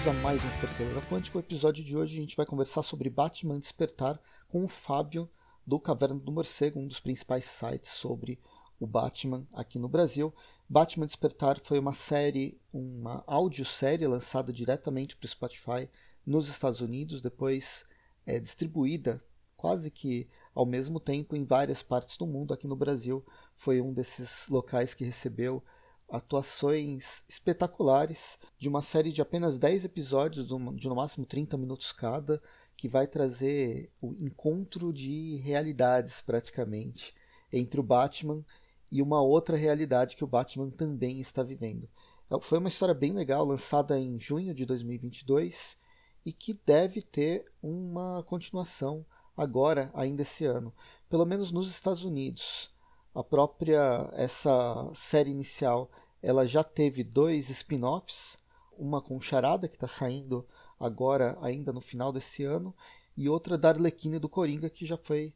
bem-vindos a mais um Fortaleira Quântico. O episódio de hoje a gente vai conversar sobre Batman Despertar com o Fábio do Caverna do Morcego, um dos principais sites sobre o Batman aqui no Brasil. Batman Despertar foi uma série, uma audiosérie lançada diretamente para o Spotify nos Estados Unidos, depois é distribuída quase que ao mesmo tempo em várias partes do mundo. Aqui no Brasil foi um desses locais que recebeu atuações espetaculares de uma série de apenas 10 episódios, de no máximo 30 minutos cada, que vai trazer o encontro de realidades praticamente entre o Batman e uma outra realidade que o Batman também está vivendo. É, foi uma história bem legal, lançada em junho de 2022 e que deve ter uma continuação agora, ainda esse ano, pelo menos nos Estados Unidos. A própria essa série inicial, ela já teve dois spin-offs, uma com Charada que está saindo agora ainda no final desse ano e outra da Arlequina e do Coringa que já foi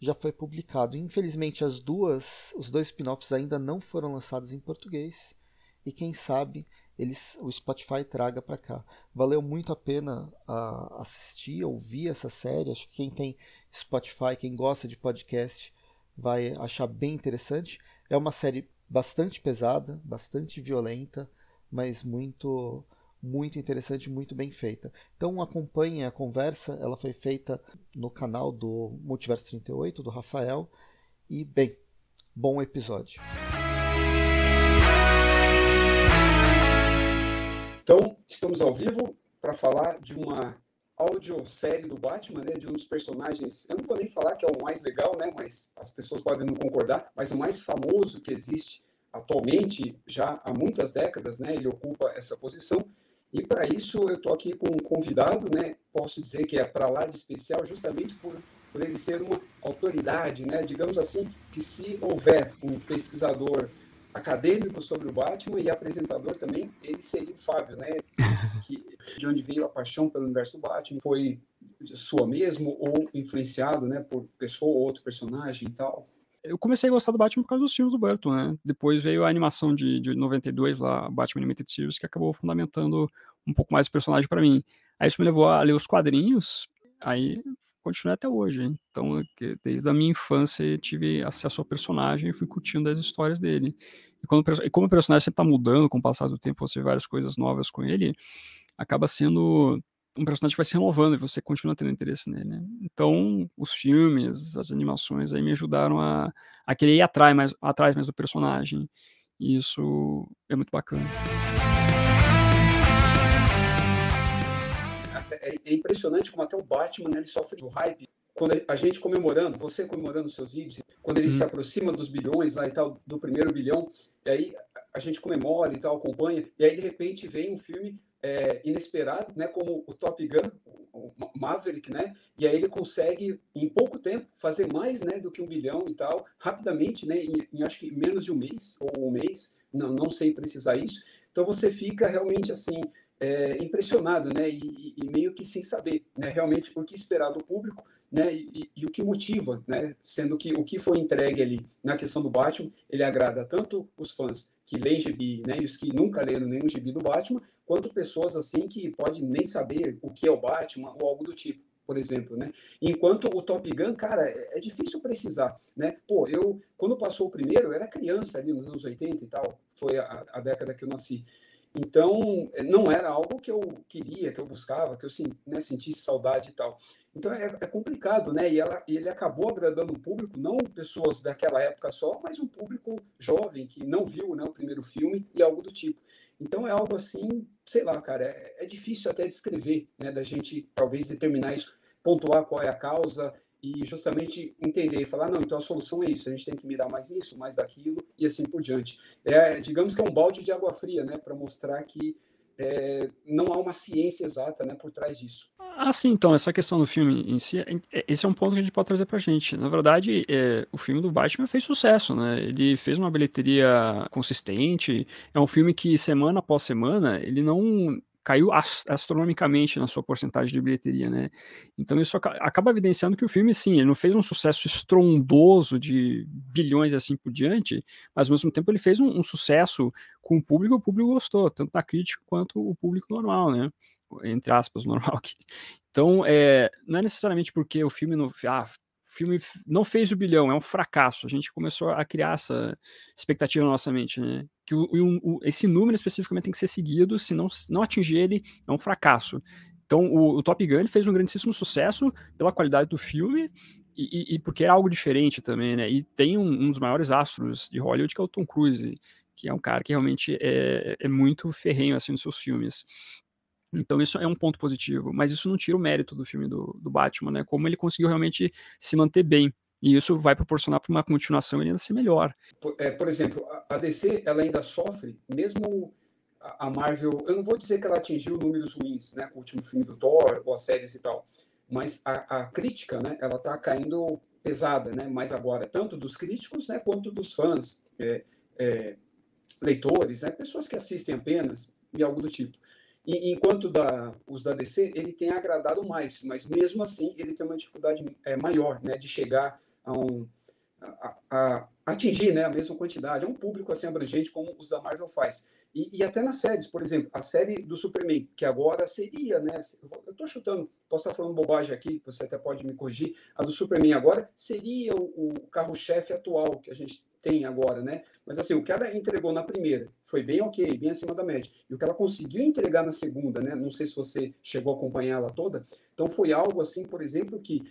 já foi publicado. Infelizmente as duas, os dois spin-offs ainda não foram lançados em português e quem sabe eles o Spotify traga para cá. Valeu muito a pena assistir, ouvir essa série. Acho que quem tem Spotify, quem gosta de podcast, vai achar bem interessante. É uma série bastante pesada, bastante violenta, mas muito muito interessante, muito bem feita. Então acompanhem a conversa, ela foi feita no canal do Multiverso 38 do Rafael e bem, bom episódio. Então, estamos ao vivo para falar de uma audiosérie do Batman, né, de um dos personagens, eu não vou nem falar que é o mais legal, né, mas as pessoas podem não concordar, mas o mais famoso que existe atualmente, já há muitas décadas, né, ele ocupa essa posição, e para isso eu estou aqui com um convidado, né, posso dizer que é para lá de especial, justamente por, por ele ser uma autoridade, né, digamos assim, que se houver um pesquisador acadêmico sobre o Batman e apresentador também, ele seria o Fábio, né? Que, de onde veio a paixão pelo universo do Batman, foi sua mesmo ou influenciado, né, por pessoa ou outro personagem e tal? Eu comecei a gostar do Batman por causa dos filmes do Burton, né? Depois veio a animação de, de 92 lá, Batman Animated Series, que acabou fundamentando um pouco mais o personagem para mim. Aí isso me levou a ler os quadrinhos, aí continua até hoje. Hein? Então, desde a minha infância, tive acesso ao personagem e fui curtindo as histórias dele. E, quando, e como o personagem sempre está mudando com o passar do tempo, você vê várias coisas novas com ele, acaba sendo um personagem que vai se renovando e você continua tendo interesse nele. Né? Então, os filmes, as animações aí me ajudaram a, a querer ir atrás mais, atrás mais do personagem. E isso é muito bacana. É, é impressionante como até o Batman né, ele sofre do hype. Quando a gente comemorando, você comemorando seus vídeos, quando ele hum. se aproxima dos bilhões lá e tal, do primeiro bilhão, e aí a gente comemora e tal, acompanha, e aí de repente vem um filme é, inesperado, né, como o Top Gun, o Maverick, né, e aí ele consegue em pouco tempo fazer mais, né, do que um bilhão e tal, rapidamente, né, em, em acho que menos de um mês ou um mês, não, não sei precisar isso. Então você fica realmente assim é, impressionado, né, e, e, meio que sem saber, né, realmente o que esperar do público, né, e, e, o que motiva, né, sendo que o que foi entregue ali na questão do Batman, ele agrada tanto os fãs que leem gibi, né, e os que nunca leram nenhum gibi do Batman, quanto pessoas assim que podem nem saber o que é o Batman ou algo do tipo por exemplo, né? Enquanto o Top Gun, cara, é, é difícil precisar, né? Pô, eu, quando passou o primeiro, eu era criança ali nos anos 80 e tal, foi a, a década que eu nasci. Então, eh, não era algo que eu queria, que eu buscava, que eu né, sentisse saudade e tal. Então, é, é complicado, né? E, ela, ele acabou agradando um público, não pessoas daquela época só, mas um público jovem que não viu né, o primeiro filme e algo do tipo. Então, é algo assim, sei lá, cara, é, é difícil até descrever, né? Da gente, talvez, determinar isso, pontuar qual é a causa e justamente entender e falar, não, então a solução é isso, a gente tem que mirar mais isso, mais daquilo e assim por diante. É, digamos que é um balde de água fria, né, para mostrar que é, não há uma ciência exata né, por trás disso. Ah, sim, então, essa questão do filme em si, é, esse é um ponto que a gente pode trazer pra gente. Na verdade, é, o filme do Batman fez sucesso, né? Ele fez uma bilheteria consistente, é um filme que semana após semana, ele não caiu astronomicamente na sua porcentagem de bilheteria, né? Então isso acaba evidenciando que o filme, sim, ele não fez um sucesso estrondoso de bilhões e assim por diante, mas ao mesmo tempo ele fez um, um sucesso com o público, o público gostou, tanto da crítica quanto o público normal, né? entre aspas, normal aqui. Então, é, não é necessariamente porque o filme não, ah, o filme não fez o bilhão, é um fracasso. A gente começou a criar essa expectativa na nossa mente, né? Que o, o, esse número especificamente tem que ser seguido, se não, não atingir ele, é um fracasso. Então, o, o Top Gun fez um grandíssimo sucesso pela qualidade do filme e, e, porque é algo diferente também, né? E tem um, um, dos maiores astros de Hollywood, que é o Tom Cruise, que é um cara que realmente é, é muito ferrenho assim nos seus filmes. Então isso é um ponto positivo, mas isso não tira o mérito do filme do, do Batman, né? Como ele conseguiu realmente se manter bem. E isso vai proporcionar para uma continuação ele ainda ser melhor. Por, é, por exemplo, a DC ela ainda sofre, mesmo a Marvel, eu não vou dizer que ela atingiu números ruins, né, o último filme do Thor ou as séries e tal, mas a, a crítica, né, ela está caindo pesada, né, mais agora, tanto dos críticos, né, quanto dos fãs, é, é, leitores, né, pessoas que assistem apenas e algo do tipo. E, enquanto da, os da DC, ele tem agradado mais, mas mesmo assim ele tem uma dificuldade é, maior, né, de chegar a um a, a, atingir né, a mesma quantidade, é um público assim abrangente como os da Marvel faz. E, e, até nas séries, por exemplo, a série do Superman, que agora seria, né? Eu estou chutando, posso estar falando bobagem aqui, você até pode me corrigir. A do Superman agora seria o, o carro-chefe atual que a gente tem agora, né? Mas assim, o que ela entregou na primeira foi bem ok, bem acima da média. E o que ela conseguiu entregar na segunda, né? Não sei se você chegou a acompanhar ela toda. Então foi algo assim, por exemplo, que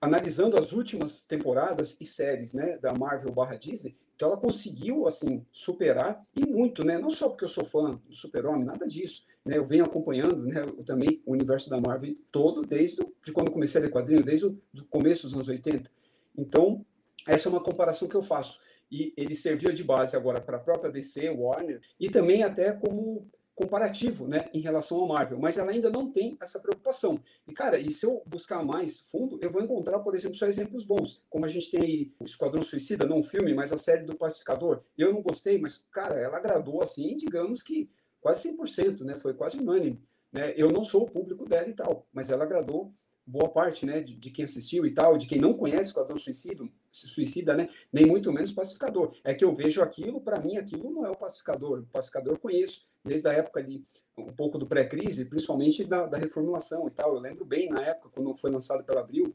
analisando as últimas temporadas e séries, né, da Marvel barra Disney, então ela conseguiu assim superar e muito, né? Não só porque eu sou fã do Super-Homem, nada disso, né? Eu venho acompanhando, né, também o universo da Marvel todo desde de quando comecei a ler quadrinho, desde o começo dos anos 80. Então, essa é uma comparação que eu faço e ele serviu de base agora para a própria DC, Warner, e também até como comparativo né, em relação ao Marvel, mas ela ainda não tem essa preocupação. E, cara, e se eu buscar mais fundo, eu vou encontrar, por exemplo, só exemplos bons. Como a gente tem aí o Esquadrão Suicida, não o filme, mas a série do Pacificador. Eu não gostei, mas, cara, ela agradou, assim, digamos que quase 100%, né? Foi quase unânime. Né? Eu não sou o público dela e tal, mas ela agradou boa parte, né, de, de, quem assistiu e tal, de quem não conhece Esquadrão Suicida, suicida, né, nem muito menos Pacificador. É que eu vejo aquilo, para mim, aquilo não é o Pacificador. O Pacificador eu conheço desde a época de um pouco do pré-crise, principalmente da, da, reformulação e tal. Eu lembro bem na época, quando foi lançado pela Abril,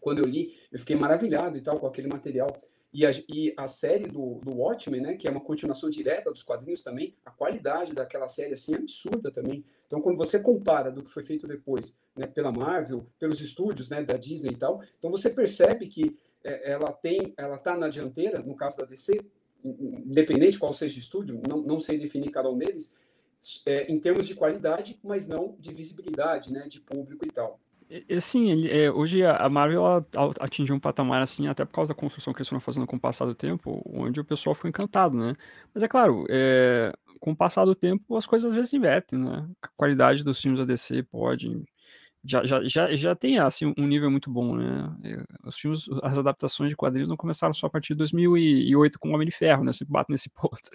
quando eu li, eu fiquei maravilhado e tal com aquele material. E a, e a série do, do Watchmen, né, que é uma continuação direta dos quadrinhos também, a qualidade daquela série assim, é absurda também. Então, quando você compara do que foi feito depois né, pela Marvel, pelos estúdios né, da Disney e tal, então você percebe que ela tem, ela está na dianteira, no caso da DC, independente qual seja o estúdio, não, não sei definir cada um deles, é, em termos de qualidade, mas não de visibilidade, né, de público e tal. Sim, ele, é, hoje a Marvel atingiu um patamar assim, até por causa da construção que eles foram fazendo com o passar do tempo, onde o pessoal ficou encantado, né? Mas é claro, é, com o passar do tempo, as coisas às vezes invertem, né? A qualidade dos filmes da DC pode já, já, já, já tem assim, um nível muito bom, né? É, os filmes, as adaptações de quadrinhos não começaram só a partir de 2008 com o Homem de Ferro, né? Sempre bato nesse ponto.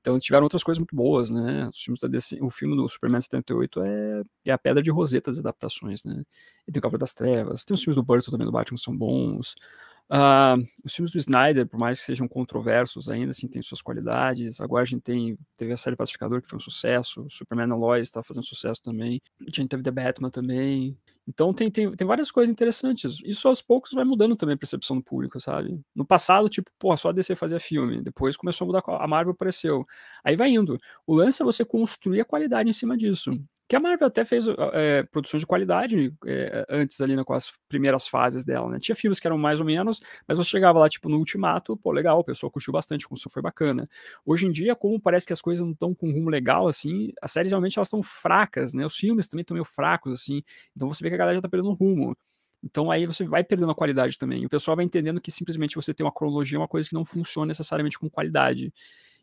Então tiveram outras coisas muito boas, né? Os filmes da DC, o filme do Superman 78 é, é a pedra de roseta das adaptações, né? E tem o Cavaleiro das Trevas, tem os filmes do Burton também do Batman que são bons. Uh, os filmes do Snyder, por mais que sejam controversos, ainda assim tem suas qualidades. Agora a gente tem, teve a série Pacificador, que foi um sucesso. Superman Lois está fazendo sucesso também. A gente teve The Batman também. Então tem, tem, tem várias coisas interessantes. Isso aos poucos vai mudando também a percepção do público, sabe? No passado, tipo, pô, só a DC fazia filme. Depois começou a mudar, a Marvel apareceu. Aí vai indo. O lance é você construir a qualidade em cima disso que a Marvel até fez é, produções de qualidade é, antes ali, né, com as primeiras fases dela, né? Tinha filmes que eram mais ou menos, mas você chegava lá, tipo, no Ultimato, pô, legal, o pessoal curtiu bastante, como isso foi bacana. Hoje em dia, como parece que as coisas não estão com um rumo legal, assim, as séries realmente elas estão fracas, né? Os filmes também estão meio fracos, assim, então você vê que a galera já tá perdendo rumo. Então aí você vai perdendo a qualidade também. O pessoal vai entendendo que simplesmente você tem uma cronologia é uma coisa que não funciona necessariamente com qualidade.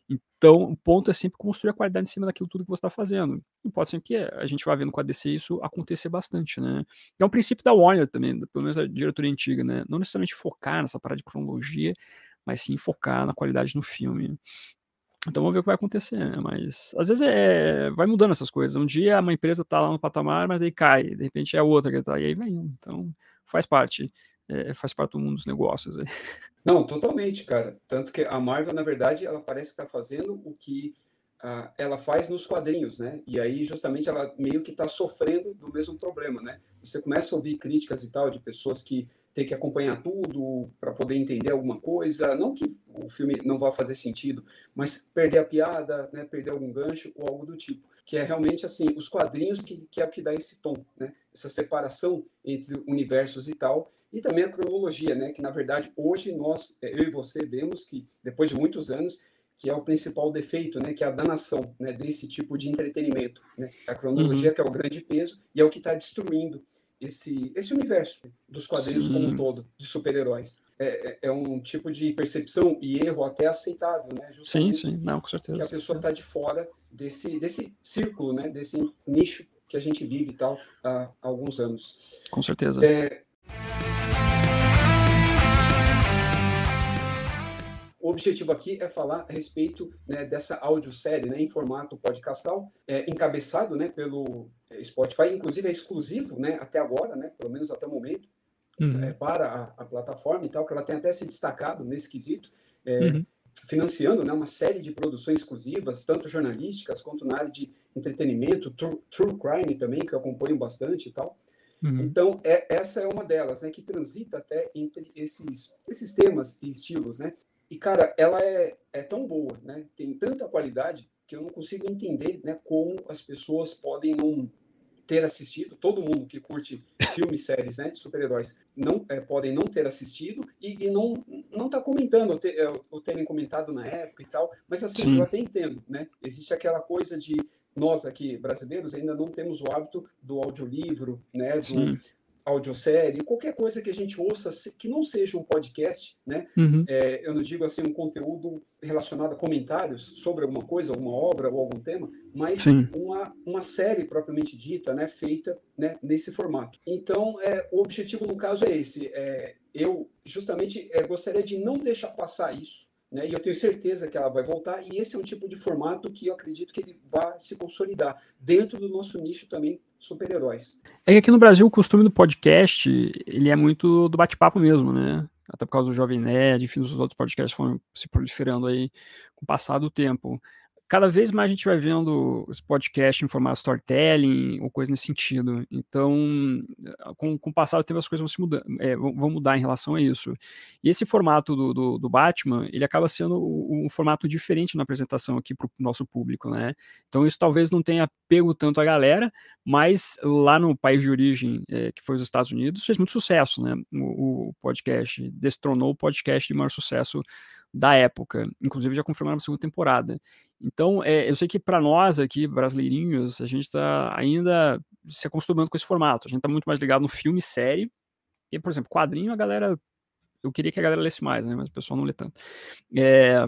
Então, o ponto é sempre construir a qualidade em cima daquilo tudo que você está fazendo. E pode ser que a gente vá vendo com a DC isso acontecer bastante, né? É um princípio da Warner também, pelo menos da diretoria antiga, né? Não necessariamente focar nessa parada de cronologia, mas sim focar na qualidade no filme. Então vamos ver o que vai acontecer, né? Mas às vezes é, vai mudando essas coisas. Um dia uma empresa está lá no patamar, mas aí cai, de repente é outra que está, e aí indo. Então faz parte é, faz parte do mundo dos negócios. Aí. Não, totalmente, cara. Tanto que a Marvel, na verdade, ela parece que está fazendo o que ela faz nos quadrinhos, né? E aí, justamente, ela meio que está sofrendo do mesmo problema, né? Você começa a ouvir críticas e tal de pessoas que têm que acompanhar tudo para poder entender alguma coisa. Não que o filme não vá fazer sentido, mas perder a piada, né? Perder algum gancho ou algo do tipo. Que é realmente, assim, os quadrinhos que, que é o que dá esse tom, né? Essa separação entre universos e tal. E também a cronologia, né? Que, na verdade, hoje nós, eu e você, vemos que, depois de muitos anos, que é o principal defeito, né, que é a danação né, desse tipo de entretenimento. Né? A cronologia uhum. que é o grande peso e é o que está destruindo esse, esse universo dos quadrinhos Sim. como um todo, de super-heróis. É, é, é, um tipo de percepção e erro até aceitável, né? Justamente sim, sim, não, com certeza. Que a pessoa está de fora desse, desse círculo, né? Desse nicho que a gente vive e tal há alguns anos. Com certeza. É, O objetivo aqui é falar a respeito né, dessa audiosérie né, em formato podcastal, é, encabeçado né, pelo é, Spotify, inclusive é exclusivo né, até agora, né, pelo menos até o momento, uhum. é, para a, a, plataforma e tal, que ela tem até se destacado nesse quesito, é, uhum. financiando né, uma série de produções exclusivas, tanto jornalísticas quanto na área de entretenimento, true, true crime também, que eu acompanho bastante e tal. Uhum. Então, é, essa é uma delas, né, que transita até entre esses, esses temas e estilos, né? E, cara, ela é, é tão boa, né? Tem tanta qualidade que eu não consigo entender né, como as pessoas podem não ter assistido, todo mundo que curte filmes, séries né, de super-heróis, não é, podem não ter assistido e, e não não tá comentando, ou, ter, ou terem comentado na época e tal, mas assim, Sim. eu até entendo, né? Existe aquela coisa de nós aqui, brasileiros, ainda não temos o hábito do audiolivro, né? Do, audiosérie, qualquer coisa que a gente ouça que não seja um podcast, né? Uhum. É, eu não digo assim um conteúdo relacionado a comentários sobre alguma coisa, alguma obra ou algum tema, mas uma, uma série propriamente dita, né? Feita né? nesse formato. Então, é, o objetivo no caso é esse. É, eu justamente é, gostaria de não deixar passar isso, né? E eu tenho certeza que ela vai voltar. E esse é um tipo de formato que eu acredito que ele vai se consolidar dentro do nosso nicho também super-heróis. É que aqui no Brasil o costume do podcast, ele é muito do bate-papo mesmo, né? Até por causa do Jovem Nerd, enfim, os outros podcasts foram se proliferando aí com o passar do tempo cada vez mais a gente vai vendo os podcasts em formato storytelling ou coisa nesse sentido. Então, com, com o passar do tempo, as coisas vão, se mudar, é, vão mudar em relação a isso. E esse formato do, do, do Batman, ele acaba sendo um, um, formato diferente na apresentação aqui para o nosso público, né? Então, isso talvez não tenha pego tanto a galera, mas lá no país de origem, é, que foi os Estados Unidos, fez muito sucesso, né? O, o podcast destronou o podcast de maior sucesso da época. Inclusive já confirmaram a segunda temporada. Então, é, eu sei que para nós aqui, brasileirinhos, a gente está ainda se acostumando com esse formato. A gente está muito mais ligado no filme, série. E, por exemplo, quadrinho, a galera. Eu queria que a galera lesse mais, né? Mas o pessoal não lê tanto. É,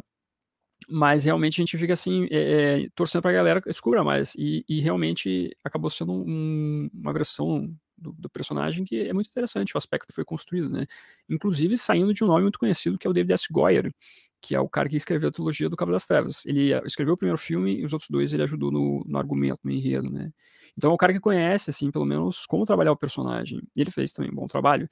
mas realmente a gente fica assim, é, é torcendo para a galera descubra mais. E, e realmente acabou sendo um, uma versão do, do, personagem que é muito interessante, o aspecto que foi construído, né? Inclusive saindo de um nome muito conhecido que é o David S. Goyer, que é o cara que escreveu a trilogia do Cabo das Trevas. Ele eh, escreveu o primeiro filme e os outros dois ele ajudou no, no argumento, no enredo, né? Então é um cara que conhece, assim, pelo menos como trabalhar o personagem. E ele fez também um bom trabalho.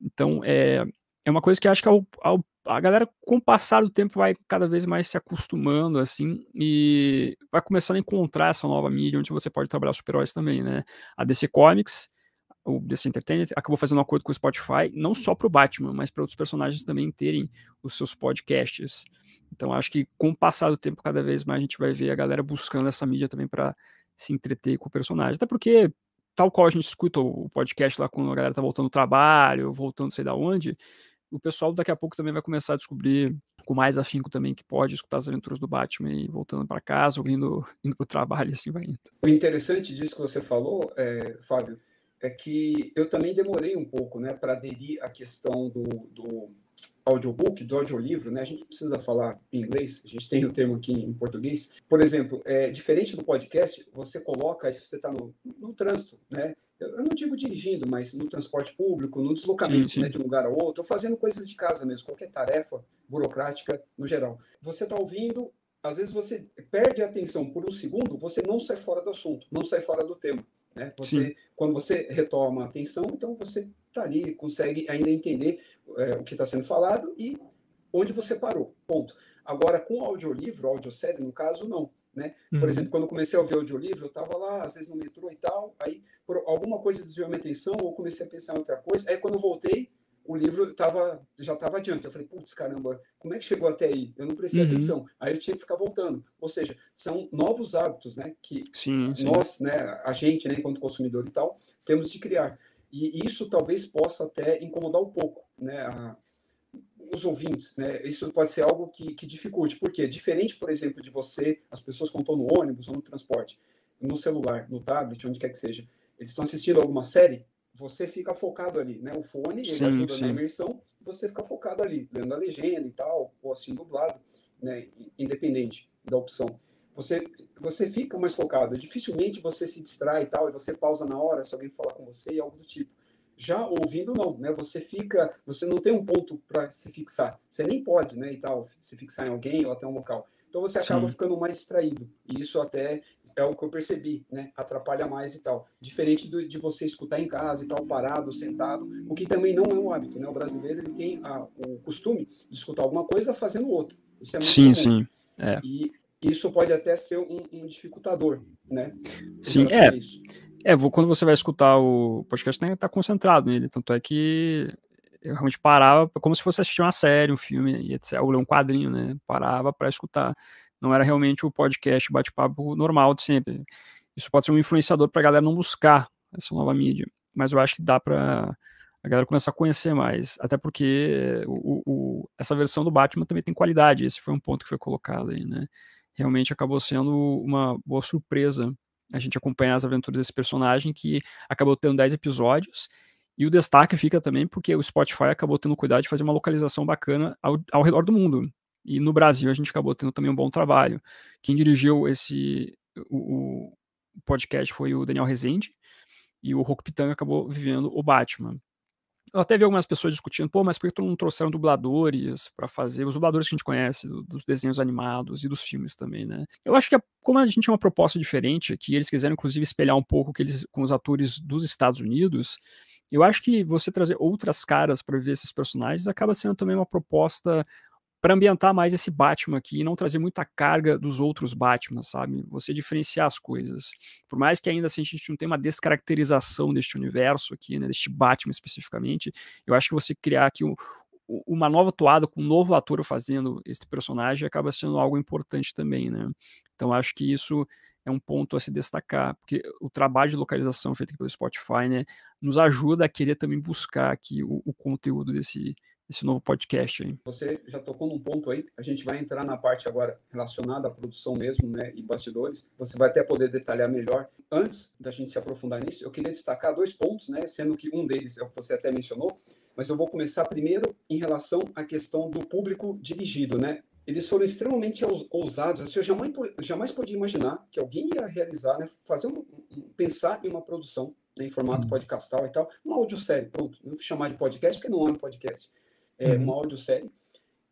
Então é, é uma coisa que acho que ao, ao, a galera, com o passar do tempo, vai cada vez mais se acostumando, assim, e vai começando a encontrar essa nova mídia onde você pode trabalhar super-heróis também, né? A DC Comics o DC Entertainment acabou fazendo um acordo com o Spotify, não só para o Batman, mas para outros personagens também terem os seus podcasts. Então acho que com o passar do tempo, cada vez mais a gente vai ver a galera buscando essa mídia também para se entreter com o personagem. Até porque, tal qual a gente escuta o podcast lá quando a galera tá voltando do trabalho, voltando sei da onde, o pessoal daqui a pouco também vai começar a descobrir com mais afinco também que pode escutar as aventuras do Batman e voltando para casa, ou indo, indo para o trabalho assim vai indo. O interessante disso que você falou, é, Fábio, é que eu também demorei um pouco né, para aderir à questão do, do audiobook, do audiolivro, né? A gente precisa falar em inglês, a gente tem o termo aqui em português. Por exemplo, é, diferente do podcast, você coloca, se você está no, no trânsito, né? Eu não digo dirigindo, mas no transporte público, no deslocamento sim, sim. Né, de um lugar a outro, ou fazendo coisas de casa mesmo, qualquer tarefa burocrática no geral. Você está ouvindo, às vezes você perde a atenção por um segundo, você não sai fora do assunto, não sai fora do tema. Né? Você, quando você retoma a atenção, então você está ali, consegue ainda entender é, o que está sendo falado e onde você parou. Ponto. Agora, com o audiolivro, audiosérie, no caso, não. né? Por uhum. exemplo, quando eu comecei a ver o audiolivro, eu estava lá, às vezes no metrô e tal, aí por alguma coisa desviou minha atenção, ou comecei a pensar em outra coisa, aí quando eu voltei, o livro tava, já estava adiante. Eu falei, putz, caramba, como é que chegou até aí? Eu não prestei uhum. atenção. Aí eu tinha que ficar voltando. Ou seja, são novos hábitos, né? Que sim, sim. nós, né, a gente, né, enquanto consumidor e tal, temos de criar. E isso talvez possa até incomodar um pouco, né? A, os ouvintes, né? Isso pode ser algo que, que dificulte. Por quê? Diferente, por exemplo, de você, as pessoas que estão no ônibus ou no transporte, no celular, no tablet, onde quer que seja, eles estão assistindo alguma série, você fica focado ali, né? O fone, sim, ele ajuda sim. na imersão, você fica focado ali, lendo a legenda e tal, ou assim dublado, né? Independente da opção. Você, você fica mais focado. Dificilmente você se distrai e tal, e você pausa na hora se alguém falar com você e algo do tipo. Já ouvindo, não, né? Você fica, você não tem um ponto para se fixar. Você nem pode, né? E tal, se fixar em alguém ou até um local. Então você acaba Sim. ficando mais distraído. E isso até é o que eu percebi, né? Atrapalha mais e tal. Diferente do, de você escutar em casa e tal, parado, sentado, o que também não é um hábito, né? O brasileiro ele tem a, o costume de escutar alguma coisa fazendo outra. Isso é muito sim, comum. sim. É. E isso pode até ser um, um dificultador, né? Sim, é. É, quando você vai escutar o podcast, tem que estar concentrado nele. Tanto é que eu realmente parava como se fosse assistir uma série, um filme, e etc. Ou ler um quadrinho, né? Parava para escutar. Não era realmente o podcast bate-papo normal de sempre. Isso pode ser um influenciador para a galera não buscar essa nova mídia. Mas eu acho que dá para a galera começar a conhecer mais. Até porque o, o, essa versão do Batman também tem qualidade. Esse foi um ponto que foi colocado aí, né? Realmente acabou sendo uma boa surpresa a gente acompanhar as aventuras desse personagem que acabou tendo 10 episódios. E o destaque fica também porque o Spotify acabou tendo cuidado de fazer uma localização bacana ao, ao redor do mundo. E no Brasil a gente acabou tendo também um bom trabalho. Quem dirigiu esse o, o podcast foi o Daniel Rezende e o Roku Pitanga acabou vivendo o Batman. Eu até vi algumas pessoas discutindo, pô, mas por que não trouxeram dubladores para fazer, os dubladores que a gente conhece, do, dos desenhos animados e dos filmes também, né? Eu acho que, como a gente tinha uma proposta diferente, que eles quiseram, inclusive, espelhar um pouco que eles, com os atores dos Estados Unidos, eu acho que você trazer outras caras para ver esses personagens acaba sendo também uma proposta para ambientar mais esse Batman aqui e não trazer muita carga dos outros Batman, sabe? Você diferenciar as coisas. Por mais que ainda assim a gente não tenha uma descaracterização deste universo aqui, né, deste Batman especificamente, eu acho que você criar aqui um, uma nova toada com um novo ator fazendo esse personagem acaba sendo algo importante também, né? Então acho que isso é um ponto a se destacar, porque o trabalho de localização feito pelo Spotify, né, nos ajuda a querer também buscar aqui o, o conteúdo desse esse novo podcast aí. Você já tocou num ponto aí, a gente vai entrar na parte agora relacionada à produção mesmo, né, e bastidores. Você vai até poder detalhar melhor. Antes da gente se aprofundar nisso, eu queria destacar dois pontos, né, sendo que um deles é o que você até mencionou, mas eu vou começar primeiro em relação à questão do público dirigido, né? Eles foram extremamente ousados. Assim, eu jamais, jamais podia imaginar que alguém ia realizar, né, fazer um, pensar em uma produção né, em formato hum. podcastal e tal, uma audiosérie, pronto. Não vou chamar de podcast porque não é um podcast é, uhum. uma audiosérie,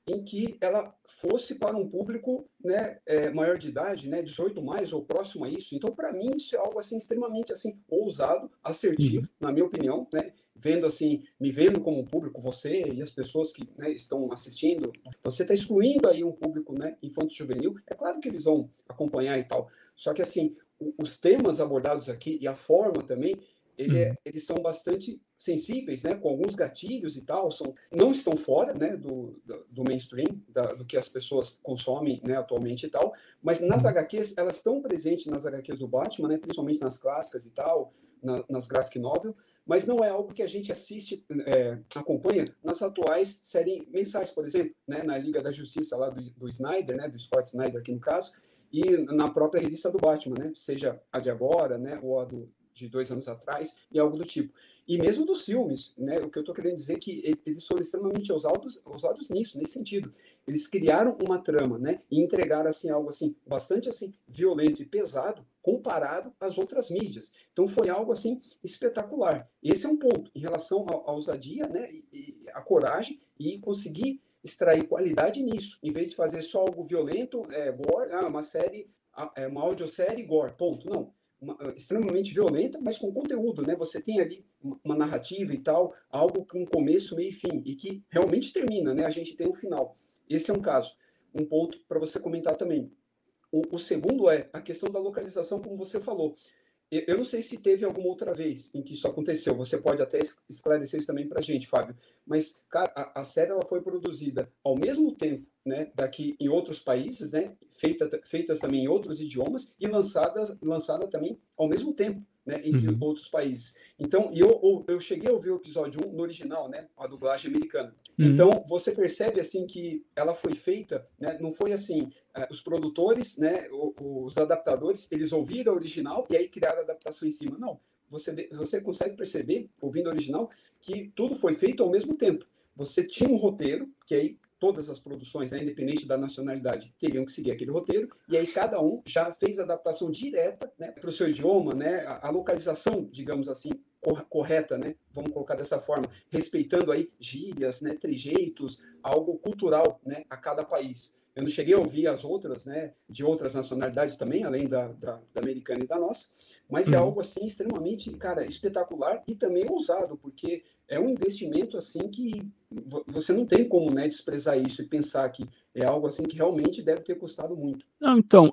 em que ela fosse para um público né, é, maior de idade, né, 18 mais ou próximo a isso. Então, para mim, isso é algo assim extremamente assim ousado, assertivo, uhum. na minha opinião, né, vendo assim, me vendo como público, você e as pessoas que né, estão assistindo, você está excluindo aí um público né, infanto-juvenil. É claro que eles vão acompanhar e tal, só que assim, os temas abordados aqui e a forma também ele é, uhum. eles são bastante sensíveis, né, com alguns gatilhos e tal, são, não estão fora né, do, do, do mainstream, da, do que as pessoas consomem né, atualmente e tal, mas nas. HQs, elas estão presentes nas HQs do Batman, né, principalmente nas clássicas e tal, na, nas graphic novel, mas não é algo que a gente assiste, é, acompanha nas atuais séries mensais, por exemplo, né, na Liga da Justiça lá do, do Snyder, né, do Scott Snyder aqui no caso, e na própria revista do Batman, né, seja a de agora, né, ou a do, de dois anos atrás e algo do tipo. E mesmo dos filmes, né? O que eu estou querendo dizer é que eles foram extremamente ousados, ousados nisso, nesse sentido. Eles criaram uma trama, né? E entregaram assim algo assim bastante assim violento e pesado comparado às outras mídias. Então foi algo assim espetacular. Esse é um ponto em relação à ousadia, né? E, a coragem e conseguir extrair qualidade nisso, em vez de fazer só algo violento, é, gore, ah, uma série, é uma audiosérie gore, ponto. Não uma, eh, extremamente violenta, mas com conteúdo, né? Você tem ali uma, narrativa e tal, algo com começo, meio e fim, e que realmente termina, né? A gente tem um final. Esse é um caso. Um ponto para você comentar também. O, o segundo é a questão da localização, como você falou. Eu não sei se teve alguma outra vez em que isso aconteceu. Você pode até esclarecer isso também para a gente, Fábio. Mas cara, a, a, série ela foi produzida ao mesmo tempo, né, daqui em outros países, né, feita, feitas também em outros idiomas e lançada, lançada também ao mesmo tempo né, entre uhum. outros países. Então, eu, eu cheguei a ouvir o episódio 1 no original, né, a dublagem americana. Uhum. Então, você percebe, assim, que ela foi feita, né, não foi assim, uh, os produtores, né, os, os adaptadores, eles ouviram a original e aí criaram a adaptação em cima. Não, você, você consegue perceber, ouvindo a original, que tudo foi feito ao mesmo tempo. Você tinha um roteiro, que aí todas as produções, né, independente da nacionalidade, teriam que seguir aquele roteiro, e aí cada um já fez adaptação direta né, para o seu idioma, né, a, a, localização, digamos assim, cor, correta, né, vamos colocar dessa forma, respeitando aí gírias, né, trejeitos, algo cultural né, a cada país. Eu não cheguei a ouvir as outras, né, de outras nacionalidades também, além da, da, da americana e da nossa, mas é uhum. é algo assim extremamente, cara, espetacular e também ousado, porque é um investimento assim que você não tem como né, desprezar isso e pensar que é algo assim que realmente deve ter custado muito. Não, então,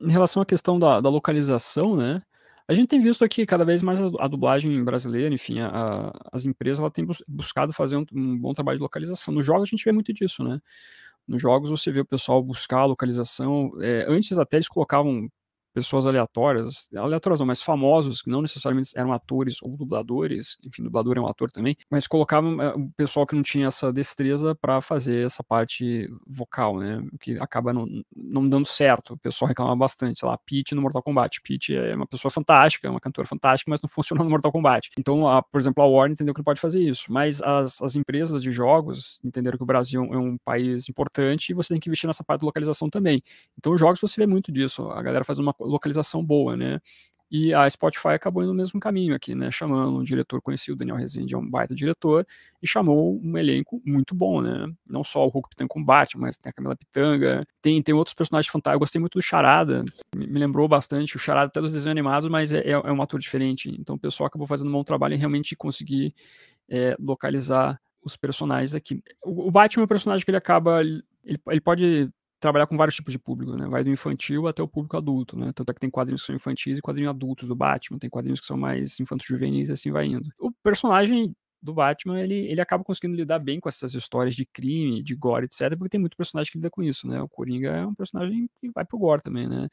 em relação à questão da, da, localização, né? A gente tem visto aqui cada vez mais a, a dublagem brasileira, enfim, a, as empresas ela têm buscado fazer um, um, bom trabalho de localização. Nos jogos a gente vê muito disso, né? Nos jogos você vê o pessoal buscar a localização. É, antes até eles colocavam pessoas aleatórias, aleatórias não, mas famosos, que não necessariamente eram atores ou dubladores, enfim, dublador é um ator também, mas colocavam eh, o pessoal que não tinha essa destreza para fazer essa parte vocal, né, que acaba não, não dando certo, o pessoal reclama bastante, sei lá, Peach no Mortal Kombat, Peach é uma pessoa fantástica, é uma cantora fantástica, mas não funciona no Mortal Kombat, então, a, por exemplo, a Warner entendeu que não pode fazer isso, mas as, as empresas de jogos entenderam que o Brasil é um país importante e você tem que investir nessa parte de localização também, então os jogos você vê muito disso, a galera faz uma localização boa, né? E a Spotify acabou indo no mesmo caminho aqui, né? Chamando um diretor conhecido, Daniel Rezende é um baita diretor, e chamou um elenco muito bom, né? Não só o Hulk Pitanga com Batman, mas tem a Camila Pitanga, tem, tem outros personagens fantásticos. Eu gostei muito do Charada, me, lembrou bastante o Charada até dos desenhos animados, mas é, é, é, um ator diferente. Então o pessoal acabou fazendo um bom trabalho em realmente conseguir é, localizar os personagens aqui. O, o Batman é um personagem que ele acaba. Ele, ele pode trabalhar com vários tipos de público, né? Vai do infantil até o público adulto, né? Tanto é que tem quadrinhos que são infantis e quadrinhos adultos do Batman, tem quadrinhos que são mais infantos juvenis e assim vai indo. O personagem do Batman, ele, ele acaba conseguindo lidar bem com essas histórias de crime, de gore, etc, porque tem muito personagem que lida com isso, né? O Coringa é um personagem que vai pro gore também, né?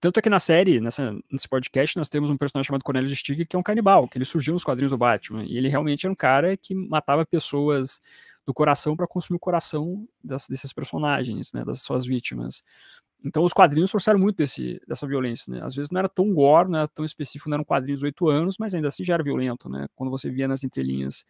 Tanto é que na série, nessa, nesse podcast, nós temos um personagem chamado Cornelius Stig, que é um canibal, que ele surgiu nos quadrinhos do Batman. E ele realmente era um cara que matava pessoas do coração para consumir o coração das, desses personagens, né, das suas vítimas. Então os quadrinhos trouxeram muito desse, dessa violência, né? Às vezes não era tão gore, não era tão específico, não eram quadrinhos de oito anos, mas ainda assim já era violento, né? Quando você via nas entrelinhas.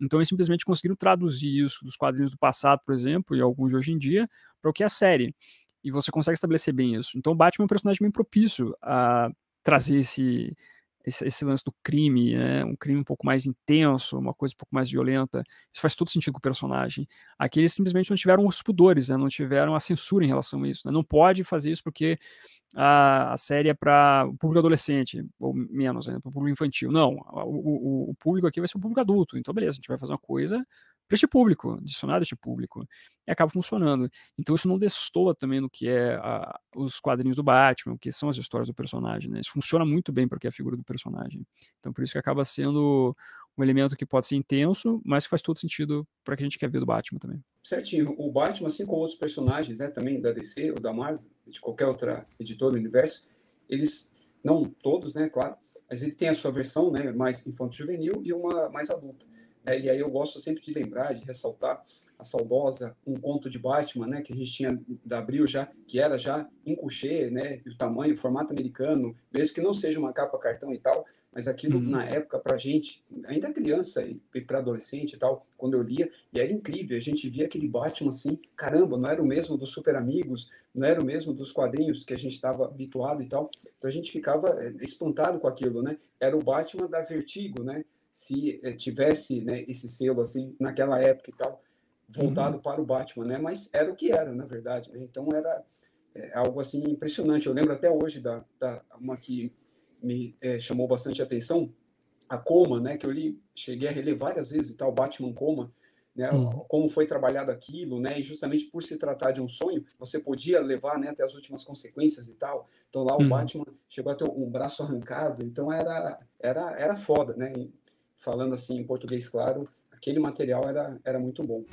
Então eles simplesmente conseguiram traduzir isso dos quadrinhos do passado, por exemplo, e alguns de hoje em dia, para o que é a série. E você consegue estabelecer bem isso. Então o Batman é um personagem bem propício a trazer esse, esse, esse, lance do crime, né? um crime um pouco mais intenso, uma coisa um pouco mais violenta, isso faz todo sentido com o personagem. Aqui eles simplesmente não tiveram os pudores, né? não tiveram a censura em relação a isso. Né? Não pode fazer isso porque a, a série é para o público adolescente, ou menos, né? para o público infantil. Não, o, o, o, público aqui vai ser o público adulto, então beleza, a gente vai fazer uma coisa para este público, adicionar este público, e acaba funcionando. Então isso não destoa também no que é a, os quadrinhos do Batman, o que são as histórias do personagem, né? Isso funciona muito bem porque é a figura do personagem. Então por isso que acaba sendo um elemento que pode ser intenso, mas que faz todo sentido para que a gente quer ver do Batman também. Certinho. O Batman, assim como outros personagens, né, também da DC ou da Marvel, de qualquer outra editora do universo, eles, não todos, né, claro, mas eles têm a sua versão, né, mais infanto-juvenil e uma mais adulta. É, e aí eu gosto sempre de lembrar, de ressaltar a saudosa Um Conto de Batman, né, que a gente tinha da Abril já, que era já em coucher, né, o tamanho, o formato americano, mesmo que não seja uma capa cartão e tal, mas aquilo uhum. na época para a gente, ainda criança e para adolescente e tal, quando eu lia, e era incrível, a gente via aquele Batman assim, caramba, não era o mesmo dos Super Amigos, não era o mesmo dos quadrinhos que a gente estava habituado e tal, então a gente ficava eh, espantado com aquilo, né? Era o Batman da Vertigo, né? Se eh, tivesse né, esse selo assim naquela época e tal, voltado uhum. para o Batman, né? Mas era o que era, na verdade, né? Então era é, algo assim impressionante. Eu lembro até hoje da, da uma que me é, chamou bastante atenção, a Coma, né, que eu li, cheguei a reler várias vezes e tal, Batman Coma, né, uhum. como foi trabalhado aquilo, né, e justamente por se tratar de um sonho, você podia levar, né, até as últimas consequências e tal. Então lá o uhum. Batman chegou a ter um braço arrancado, então era era era foda, né? Falando assim em português claro, aquele material era era muito bom.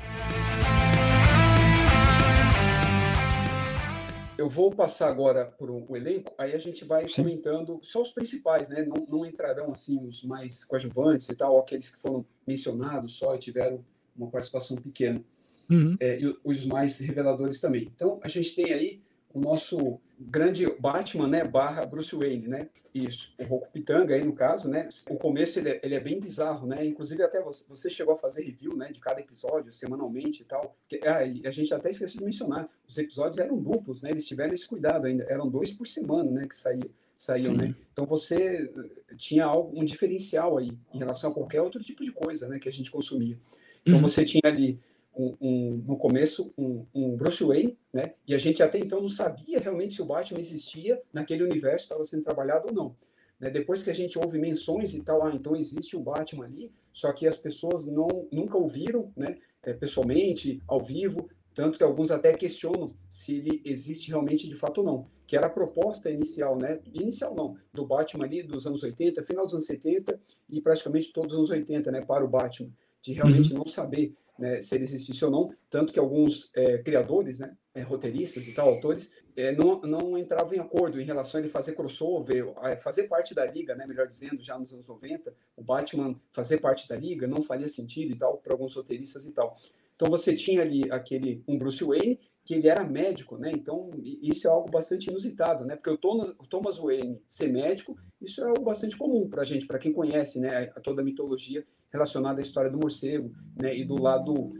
Eu vou passar agora para o elenco, aí a gente vai Sim. comentando só os principais, né? Não, não, entrarão assim os mais coadjuvantes e tal, aqueles que foram mencionados só e tiveram uma participação pequena. Uhum. É, e os mais reveladores também. Então, a gente tem aí o nosso grande Batman, né, barra Bruce Wayne, né? Isso, o Roku Pitanga aí no caso, né? O começo ele é, ele é, bem bizarro, né? Inclusive até você, chegou a fazer review, né, de cada episódio semanalmente e tal. Que, ah, e a gente até esqueceu de mencionar, os episódios eram duplos, né? Eles tiveram esse cuidado ainda, eram dois por semana, né, que saíam saíam, né? Então você tinha algo, um diferencial aí em relação a qualquer outro tipo de coisa, né, que a gente consumia. Então uhum. você tinha ali um, um, no começo um, um, Bruce Wayne, né? E a gente até então não sabia realmente se o Batman existia naquele universo, estava sendo trabalhado ou não. Né? Depois que a gente ouve menções e tal, ah, então existe o Batman ali, só que as pessoas não nunca ouviram, né? É, pessoalmente, ao vivo, tanto que alguns até questionam se ele existe realmente de fato ou não, que era a proposta inicial, né? Inicial não, do Batman ali dos anos 80, final dos anos 70 e praticamente todos os anos 80, né, para o Batman de realmente uhum. não saber né, se ele existisse ou não, tanto que alguns é, criadores, né, é, roteiristas e tal, autores, é, não, não entravam em acordo em relação a ele fazer crossover, fazer parte da liga, né, melhor dizendo, já nos anos 90, o Batman fazer parte da liga não faria sentido e tal, para alguns roteiristas e tal. Então você tinha ali aquele um Bruce Wayne que ele era médico, né? Então isso é algo bastante inusitado, né? Porque o Thomas Wayne ser médico, isso é algo bastante comum para gente, para quem conhece, né? A, toda a mitologia relacionada à história do morcego, né? E do lado,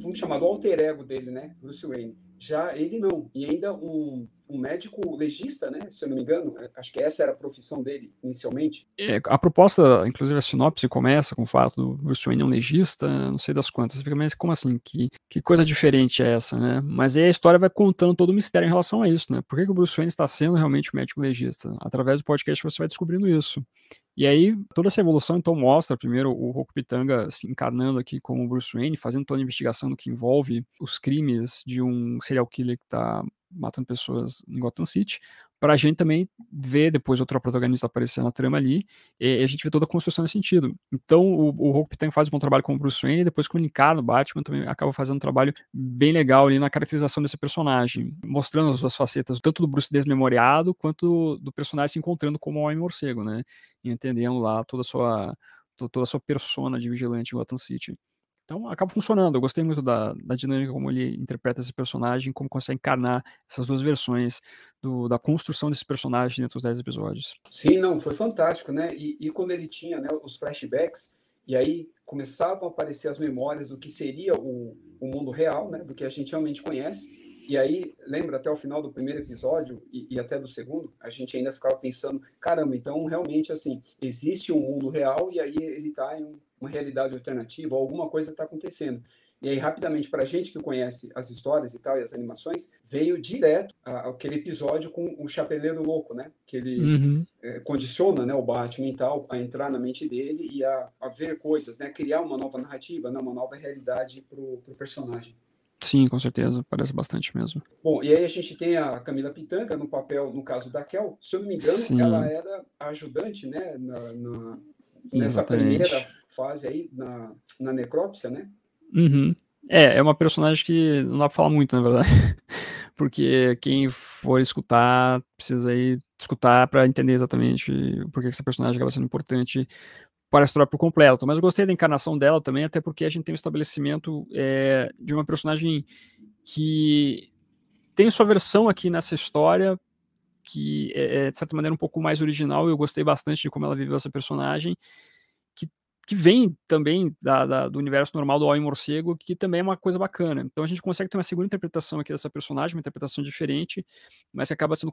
vamos chamar do alter ego dele, né? Bruce Wayne. Já ele não, e ainda um, um médico legista, né? Se eu não me engano, é, acho que essa era a profissão dele inicialmente. É, a proposta, inclusive a sinopse começa com o fato do Bruce Wayne é um legista, não sei das quantas. Fica, mas como assim? Que, que coisa diferente é essa, né? Mas aí a história vai contando todo o mistério em relação a isso, né? Por que, que o Bruce Wayne está sendo realmente um médico legista? Através do podcast você vai descobrindo isso. E aí, toda essa evolução, então, mostra primeiro o Roku Pitanga se encarnando aqui como Bruce Wayne, fazendo toda a investigação do que envolve os crimes de um serial killer que está matando pessoas em Gotham City, para a gente também ver depois outro protagonista aparecer na trama ali, e a gente vê toda a construção nesse sentido. Então, o, Hope Pitang faz um bom trabalho com o Bruce Wayne, e depois com o Linkar no Batman também acaba fazendo um trabalho bem legal ali na caracterização desse personagem, mostrando as suas facetas, tanto do Bruce desmemoriado, quanto do personagem se encontrando como o Homem-Morcego, né, e entendendo lá toda a sua toda a sua persona de vigilante em Gotham City. Então acaba funcionando. Eu gostei muito da, da dinâmica como ele interpreta esse personagem, como consegue encarnar essas duas versões do, da construção desse personagem dentro dos 10 episódios. Sim, não, foi fantástico, né? E, e quando ele tinha né, os flashbacks, e aí começavam a aparecer as memórias do que seria o, o mundo real, né? Do que a gente realmente conhece. E aí, lembra até o final do primeiro episódio e, e, até do segundo, a gente ainda ficava pensando, caramba, então realmente assim, existe um mundo real e aí ele está em um uma realidade alternativa, alguma coisa está acontecendo. E aí, rapidamente, para a gente que conhece as histórias e tal, e as animações, veio direto aquele episódio com o Chapeleiro Louco, né? Que ele uhum. é, condiciona né, o Batman e tal a entrar na mente dele e a, a ver coisas, né? Criar uma nova narrativa, né, uma nova realidade para o personagem. Sim, com certeza, parece bastante mesmo. Bom, e aí a gente tem a Camila Pitanga no papel, no caso da Kel, se eu não me engano, Sim. ela era ajudante, né, na, na nessa Exatamente. primeira fase aí na, na necrópsia, né? Uhum. É, é uma personagem que não dá pra falar muito, na verdade. Porque quem for escutar, precisa aí escutar para entender exatamente por que essa personagem acaba sendo importante para a história por completo. Mas eu gostei da encarnação dela também, até porque a gente tem um estabelecimento é, de uma personagem que tem sua versão aqui nessa história, que é, é, de certa maneira, um pouco mais original, eu gostei bastante de como ela viveu essa personagem, que, vem também da, da, do universo normal do Homem-Morcego, que também é uma coisa bacana. Então a gente consegue ter uma segunda interpretação aqui dessa personagem, uma interpretação diferente, mas que acaba sendo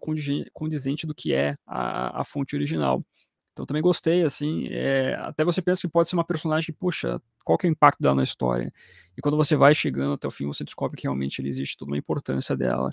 condizente do que é a, a fonte original. Então também gostei, assim, é, até você pensa que pode ser uma personagem puxa, qual que é o impacto dela na história? E quando você vai chegando até o fim, você descobre que realmente existe toda uma importância dela.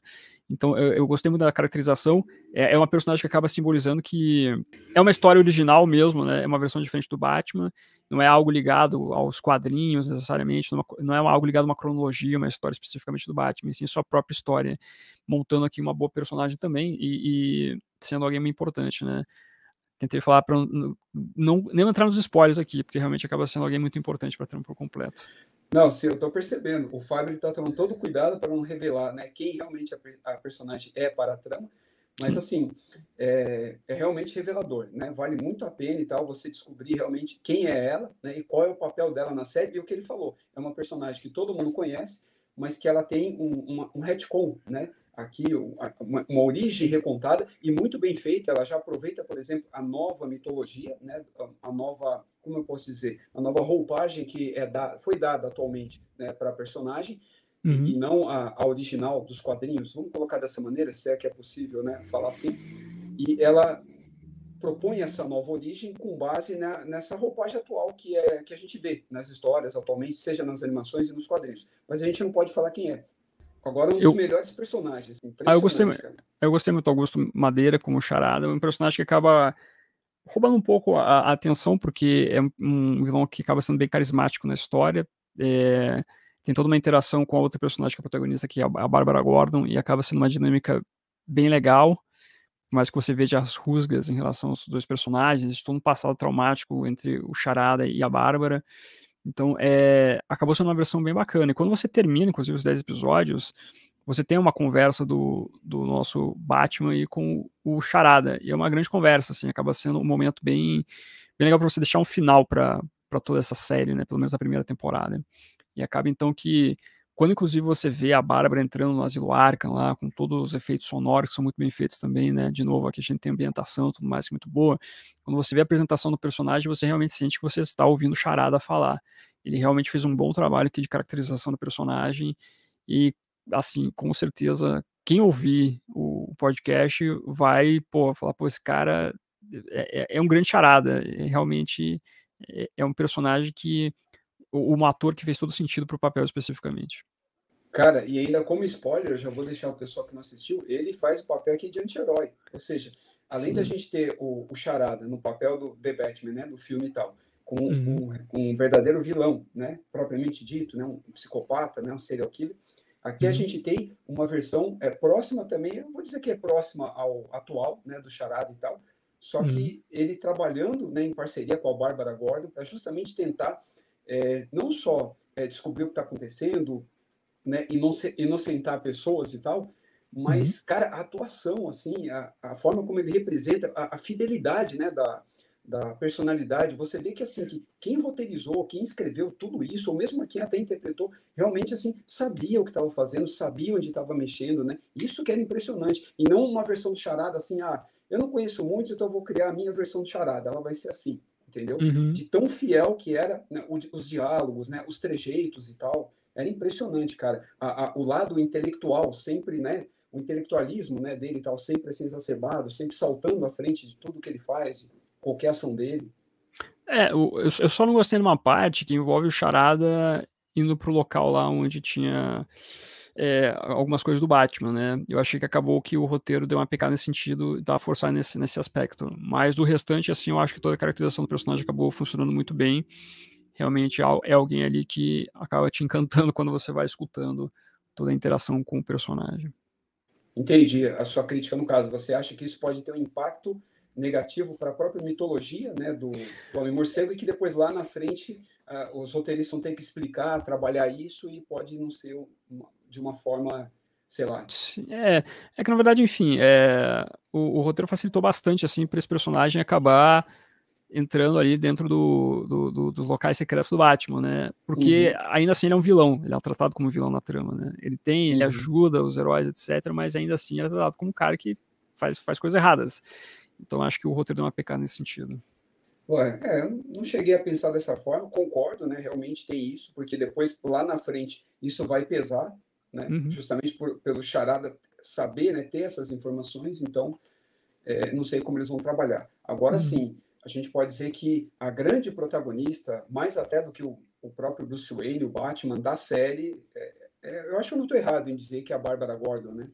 Então eu, eu gostei muito da caracterização, é, é, uma personagem que acaba simbolizando que é uma história original mesmo, né? É uma versão diferente do Batman, não é algo ligado aos quadrinhos necessariamente, não é, não é algo ligado a uma cronologia, uma história especificamente do Batman, sim sua própria história, montando aqui uma boa personagem também e, e sendo alguém muito importante, né? Tentei falar para não nem entrar nos spoilers aqui, porque realmente acaba sendo alguém muito importante para ter por completo. Não, sim, eu estou percebendo. O Fábio está tomando todo cuidado para não revelar né, quem realmente a, a, personagem é para a trama. Mas, sim. assim, é, é, realmente revelador, né? Vale muito a pena e tal você descobrir realmente quem é ela né, e qual é o papel dela na série. E o que ele falou, é uma personagem que todo mundo conhece, mas que ela tem um, uma, um retcon, né? Aqui uma, uma, origem recontada e muito bem feita. Ela já aproveita, por exemplo, a nova mitologia, né? a, a nova, como eu posso dizer, a nova roupagem que é da, foi dada atualmente né, para a personagem uhum. e não a, a, original dos quadrinhos. Vamos colocar dessa maneira, se é que é possível, né? Falar assim. E ela propõe essa nova origem com base na, nessa roupagem atual que é que a gente vê nas histórias atualmente, seja nas animações e nos quadrinhos. Mas a gente não pode falar quem é. Agora, um dos eu... melhores personagens. Ah, eu gostei, eu gostei muito do Augusto Madeira como charada. um personagem que acaba roubando um pouco a, a, atenção, porque é um vilão que acaba sendo bem carismático na história. É, tem toda uma interação com a outra personagem que é a protagonista, que é a Bárbara Gordon, e acaba sendo uma dinâmica bem legal. Mas que você veja as rusgas em relação aos dois personagens, todo um passado traumático entre o Charada e a Bárbara. Então, é, acabou sendo uma versão bem bacana. E quando você termina, inclusive, os 10 episódios, você tem uma conversa do, do nosso Batman e com o Charada. E é uma grande conversa, assim, acaba sendo um momento bem, bem legal para você deixar um final para toda essa série, né? Pelo menos a primeira temporada. E acaba então que quando inclusive você vê a Bárbara entrando no Asilo Arkham lá, com todos os efeitos sonoros que são muito bem feitos também, né? De novo, aqui a gente tem ambientação tudo mais que é muito boa. Quando você vê a apresentação do personagem, você realmente sente que você está ouvindo Charada falar. Ele realmente fez um bom trabalho aqui de caracterização do personagem e, assim, com certeza, quem ouvir o podcast vai, pô, falar, pô, esse cara é, é, é um grande charada. É, realmente é, é um personagem que um ator que fez todo sentido para o papel especificamente. Cara, e ainda como spoiler, eu já vou deixar o pessoal que não assistiu, ele faz o papel aqui de anti-herói. Ou seja, além Sim. da gente ter o, o Charada no papel do The Batman, né, do filme e tal, com uhum. um, um, verdadeiro vilão, né, propriamente dito, né, um psicopata, né, um serial killer, aqui uhum. a gente tem uma versão é, próxima também, eu vou dizer que é próxima ao atual, né, do Charada e tal, só uhum. que ele trabalhando né, em parceria com a Bárbara Gordon para justamente tentar é, não só é, descobrir o que está acontecendo, né, inocentar pessoas e tal, mas, uhum. cara, a atuação, assim, a, a forma como ele representa, a, a, fidelidade, né, da, da personalidade, você vê que, assim, que quem roteirizou, quem escreveu tudo isso, ou mesmo quem até interpretou, realmente, assim, sabia o que estava fazendo, sabia onde estava mexendo, né, isso que era impressionante, e não uma versão do Charada, assim, ah, eu não conheço muito, então eu vou criar a minha versão do Charada, ela vai ser assim, entendeu? Uhum. De tão fiel que era né, os diálogos, né, os trejeitos e tal. Era impressionante, cara. A, a, o lado intelectual sempre, né, o intelectualismo né, dele tal, sempre assim exacerbado, sempre saltando à frente de tudo que ele faz, qualquer ação dele. É, eu, eu só não gostei de uma parte que envolve o Charada indo pro local lá onde tinha é, algumas coisas do Batman, né? Eu achei que acabou que o roteiro deu uma pecada nesse sentido e tava forçado nesse, nesse aspecto. Mas do restante, assim, eu acho que toda a caracterização do personagem acabou funcionando muito bem. Realmente é alguém ali que acaba te encantando quando você vai escutando toda a interação com o personagem. Entendi. A sua crítica, no caso, você acha que isso pode ter um impacto negativo para a própria mitologia né, do, do Homem Morcego e que depois lá na frente uh, os roteiristas vão ter que explicar, trabalhar isso e pode não ser uma, de uma forma, sei lá. É, é que na verdade, enfim, é, o, o roteiro facilitou bastante assim para esse personagem acabar entrando ali dentro do, do, do, dos locais secretos do Batman, né? Porque uhum. ainda assim ele é um vilão, ele é tratado como vilão na trama, né? Ele tem, ele uhum. ajuda os heróis, etc., mas ainda assim ele é tratado como um cara que faz, faz coisas erradas. Então acho que o roteiro deu uma pecada nesse sentido. Ué, é, eu não cheguei a pensar dessa forma, concordo, né? Realmente tem isso, porque depois lá na frente isso vai pesar, né? Uhum. Justamente por, pelo charada saber, né? Ter essas informações, então é, não sei como eles vão trabalhar. Agora uhum. sim, a gente pode dizer que a grande protagonista, mais até do que o, o próprio Bruce Wayne, o Batman da série, é, é, eu acho que eu não estou errado em dizer que é a Bárbara Gordon, né?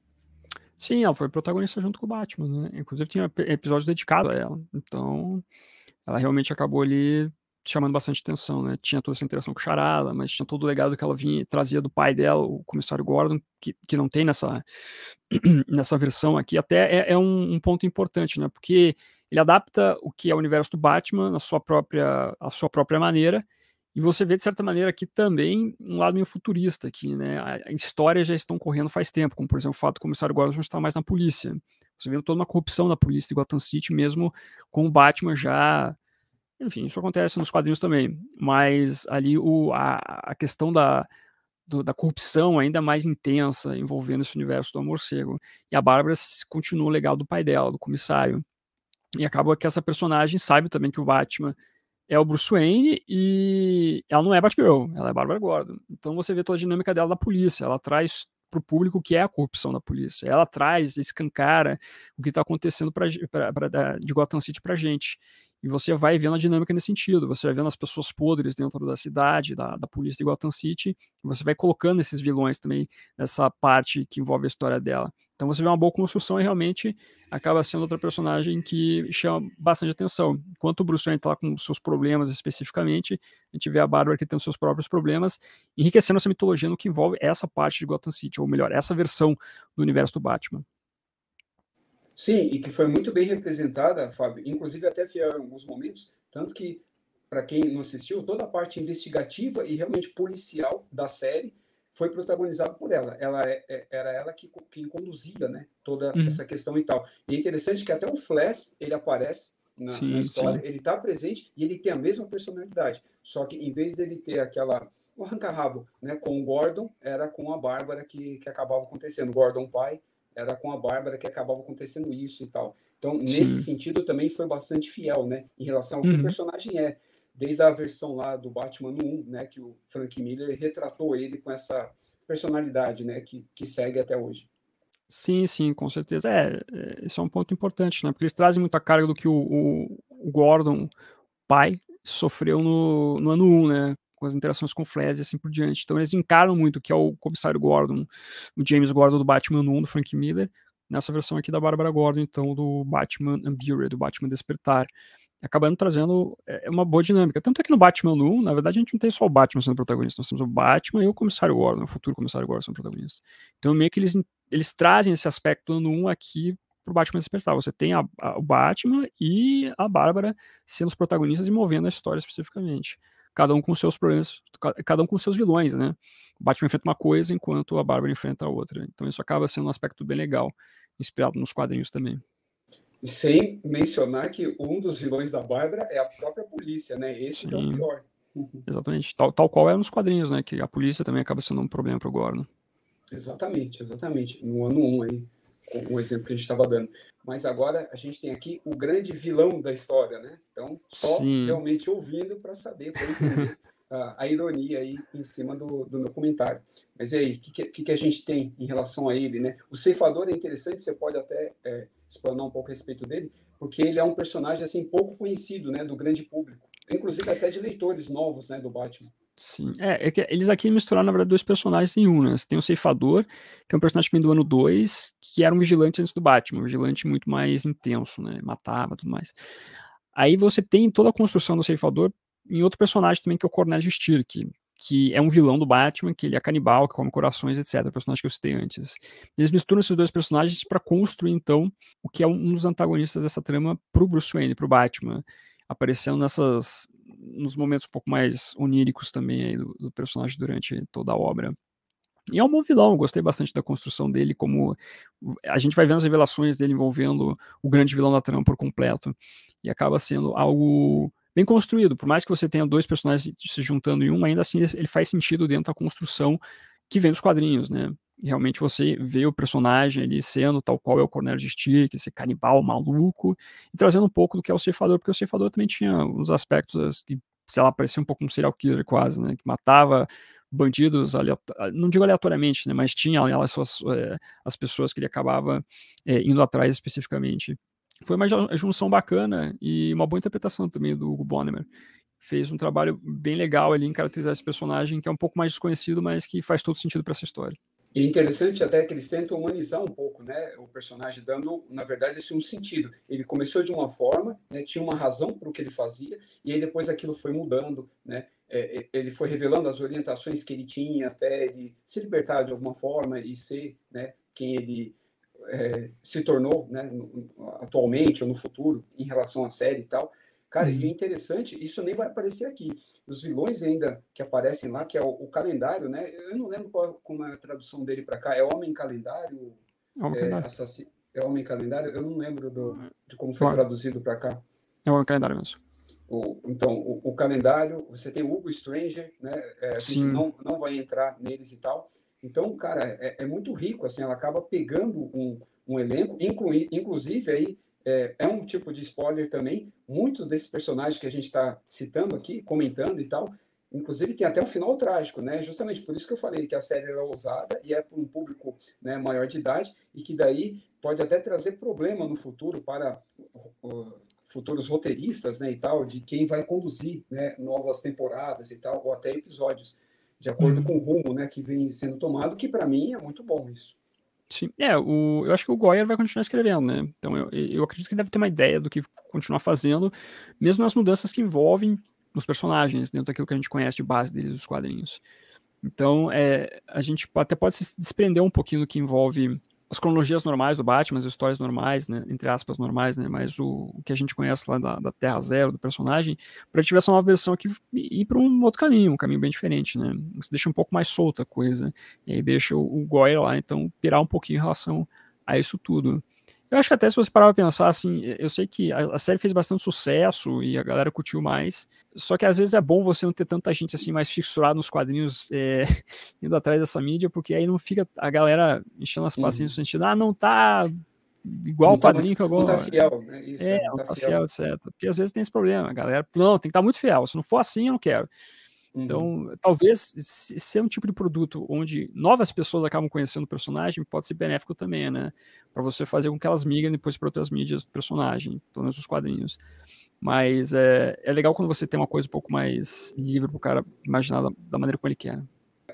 Sim, ela foi protagonista junto com o Batman, né? Inclusive tinha episódio dedicado a ela. Então, ela realmente acabou ali chamando bastante atenção, né? Tinha toda essa interação com o Charada, mas tinha todo o legado que ela vinha trazia do pai dela, o comissário Gordon, que, que não tem nessa, nessa versão aqui. Até é, é um, um, ponto importante, né? Porque ele adapta o que é o universo do Batman na sua própria, a sua própria maneira, e você vê, de certa maneira, aqui também um lado meio futurista, aqui, né? A, a histórias já estão correndo faz tempo, como, por exemplo, o fato do comissário Gordon estar mais na polícia. Você vê toda uma corrupção na polícia de Gotham City, mesmo com o Batman já enfim, isso acontece nos quadrinhos também, mas ali o, a, a questão da, do, da corrupção ainda mais intensa envolvendo esse universo do morcego. E a Bárbara continua o legado do pai dela, do comissário. E acaba que essa personagem sabe também que o Batman é o Bruce Wayne e ela não é Batgirl, ela é Bárbara Gordon. Então você vê toda a dinâmica dela da polícia, ela traz para o público o que é a corrupção da polícia. Ela traz, escancara o que está acontecendo pra, pra, pra, de Gotham City para gente. E você vai vendo a dinâmica nesse sentido. Você vai vendo as pessoas podres dentro da cidade, da, da polícia de Gotham City, e você vai colocando esses vilões também nessa parte que envolve a história dela. Então você vê uma boa construção e realmente acaba sendo outra personagem que chama bastante atenção. Enquanto o Bruce Wayne está com seus problemas especificamente, a gente vê a Bárbara que tem os seus próprios problemas, enriquecendo essa mitologia no que envolve essa parte de Gotham City, ou melhor, essa versão do universo do Batman. Sim, e que foi muito bem representada, Fábio, inclusive até fiel em alguns momentos, tanto que, para quem não assistiu, toda a parte investigativa e realmente policial da série foi protagonizada por ela. Ela é, é, era ela que, que conduzia né, toda uhum. essa questão e tal. E é interessante que até o Flash, ele aparece na, sim, na história, sim. ele está presente e ele tem a mesma personalidade. Só que em vez dele ter aquela o arranca-rabo né, com o Gordon, era com a Bárbara que, que acabava acontecendo. Gordon pai era com a Bárbara que acabava acontecendo isso e tal. Então, Sim. nesse sentido, também foi bastante fiel, né? Em relação ao que uhum. o personagem é. Desde a versão lá do Batman 1, né? Que o Frank Miller retratou ele com essa personalidade, né? Que, que segue até hoje. Sim, sim, com certeza. É, é, esse é um ponto importante, né? Porque eles trazem muita carga do que o, o, o Gordon, pai, sofreu no, no ano 1, né? com as interações com Flash e assim por diante. Então eles encaram muito que é o comissário Gordon, o James Gordon do Batman 1 do Frank Miller, nessa versão aqui da Bárbara Gordon, então do Batman Unburied, do Batman Despertar. Acabando trazendo é, uma boa dinâmica. Tanto é que no Batman 1, na verdade, a gente não tem só o Batman sendo protagonista, nós temos o Batman e o comissário Gordon, o futuro comissário Gordon sendo protagonista. Então, meio que eles, eles trazem esse aspecto ano 1 aqui pro Batman Despertar. Você tem a, a, o Batman e a Bárbara sendo os protagonistas e movendo a história especificamente cada um com seus problemas, cada um com seus vilões, né? O Batman enfrenta uma coisa enquanto a Bárbara enfrenta a outra. Então isso acaba sendo um aspecto bem legal, inspirado nos quadrinhos também. Sem mencionar que um dos vilões da Bárbara é a própria polícia, né? Esse é o pior. Exatamente. Tal, tal qual é nos quadrinhos, né? Que a polícia também acaba sendo um problema para o Gordon. Exatamente, exatamente. No ano 1 um aí, o exemplo que a gente estava dando. Mas agora a gente tem aqui o grande vilão da história, né? Então, só Sim. realmente ouvindo para saber, para entender a, a, ironia aí em cima do, do meu comentário. Mas e aí, o que, que, que, a gente tem em relação a ele, né? O ceifador é interessante, você pode até é, explanar um pouco a respeito dele, porque ele é um personagem assim pouco conhecido, né, do grande público, inclusive até de leitores novos, né, do Batman. Sim, é, é que eles aqui misturaram, na verdade, dois personagens em um, né? Você tem o Ceifador, que é um personagem do ano 2, que era um vigilante antes do Batman, um vigilante muito mais intenso, né? Matava tudo mais. Aí você tem toda a construção do Ceifador em outro personagem também, que é o Cornélio Steele, que, que é um vilão do Batman, que ele é canibal, que come corações, etc. Personagem que eu citei antes. Eles misturam esses dois personagens para construir, então, o que é um dos antagonistas dessa trama pro Bruce Wayne, pro Batman aparecendo nessas nos momentos um pouco mais oníricos também aí do, do, personagem durante toda a obra. E é um bom vilão, gostei bastante da construção dele, como a gente vai vendo as revelações dele envolvendo o grande vilão da trama por completo, e acaba sendo algo bem construído, por mais que você tenha dois personagens se juntando em um, ainda assim ele faz sentido dentro da construção que vem dos quadrinhos, né? realmente você vê o personagem ali sendo tal qual é o Cornélio de Stick, esse canibal maluco, e trazendo um pouco do que é o ceifador, porque o ceifador também tinha uns aspectos que, sei lá, parecia um pouco um serial killer quase, né, que matava bandidos, não digo aleatoriamente, né, mas tinha ali as, suas, é, as pessoas que ele acabava é, indo atrás especificamente. Foi uma junção bacana e uma boa interpretação também do Hugo Bonnemer. Fez um trabalho bem legal ali em caracterizar esse personagem, que é um pouco mais desconhecido, mas que faz todo sentido para essa história. E é interessante até que eles tentam humanizar um pouco, né, o personagem, dando, na verdade, esse um sentido. Ele começou de uma forma, né, tinha uma razão para o que ele fazia, e aí depois aquilo foi mudando, né, é, é, ele foi revelando as orientações que ele tinha até ele se libertar de alguma forma e ser, né, quem ele é, se tornou, né, atualmente ou no futuro, em relação à série e tal. Cara, e é uhum. interessante, isso nem vai aparecer aqui os vilões ainda que aparecem lá, que é o, o calendário, né? Eu não lembro qual, como é a tradução dele para cá. É Homem Calendário? Homem é, Calendário. é Homem Calendário? Eu não lembro do, de como foi traduzido para cá. É Homem Calendário mesmo. O, então, o, o, calendário, você tem o Hugo Stranger, né? É, gente não, não vai entrar neles e tal. Então, cara, é, é muito rico, assim, ela acaba pegando um, um elenco, inclui, inclusive aí é, é um tipo de spoiler também. Muitos desses personagens que a gente está citando aqui, comentando e tal, inclusive tem até um final trágico, né? Justamente por isso que eu falei que a série era ousada e é para um público né, maior de idade e que daí pode até trazer problema no futuro para uh, futuros roteiristas, né, e tal, de quem vai conduzir, né, novas temporadas e tal, ou até episódios, de acordo uhum. com o rumo, né, que vem sendo tomado, que para mim é muito bom isso. Sim, é, o, eu acho que o Goyer vai continuar escrevendo, né? Então eu, eu acredito que ele deve ter uma ideia do que continuar fazendo, mesmo nas mudanças que envolvem os personagens, dentro daquilo que a gente conhece de base deles, os quadrinhos. Então, é, a gente até pode se desprender um pouquinho do que envolve as cronologias normais do Batman, as histórias normais, né, entre aspas, normais, né, mas o, o que a gente conhece lá da, da Terra Zero, do personagem, para tiver essa nova versão aqui ir para um outro caminho, um caminho bem diferente, né? Você deixa um pouco mais solta a coisa, e aí deixa o, o Goyer lá, então, pirar um pouquinho em relação a isso tudo. Eu acho que até se você parar pra pensar, assim, eu sei que a, a, série fez bastante sucesso e a galera curtiu mais, só que às vezes é bom você não ter tanta gente, assim, mais fissurada nos quadrinhos é, indo atrás dessa mídia, porque aí não fica a galera enchendo as paciências uhum. no sentido, ah, não tá igual o tá quadrinho tá, que eu gosto. Não tá fiel, né? Isso, é, não, tá, tá fiel, etc. Porque às vezes tem esse problema, a galera, não, tem que estar tá muito fiel, se não for assim, eu não quero. Então, uhum. talvez ser um tipo de produto onde novas pessoas acabam conhecendo o personagem pode ser benéfico também, né? Para você fazer com que elas migrem depois para outras mídias do personagem, pelo menos os quadrinhos. Mas é, é legal quando você tem uma coisa um pouco mais livre para o cara imaginar da, da, maneira como ele quer. Né?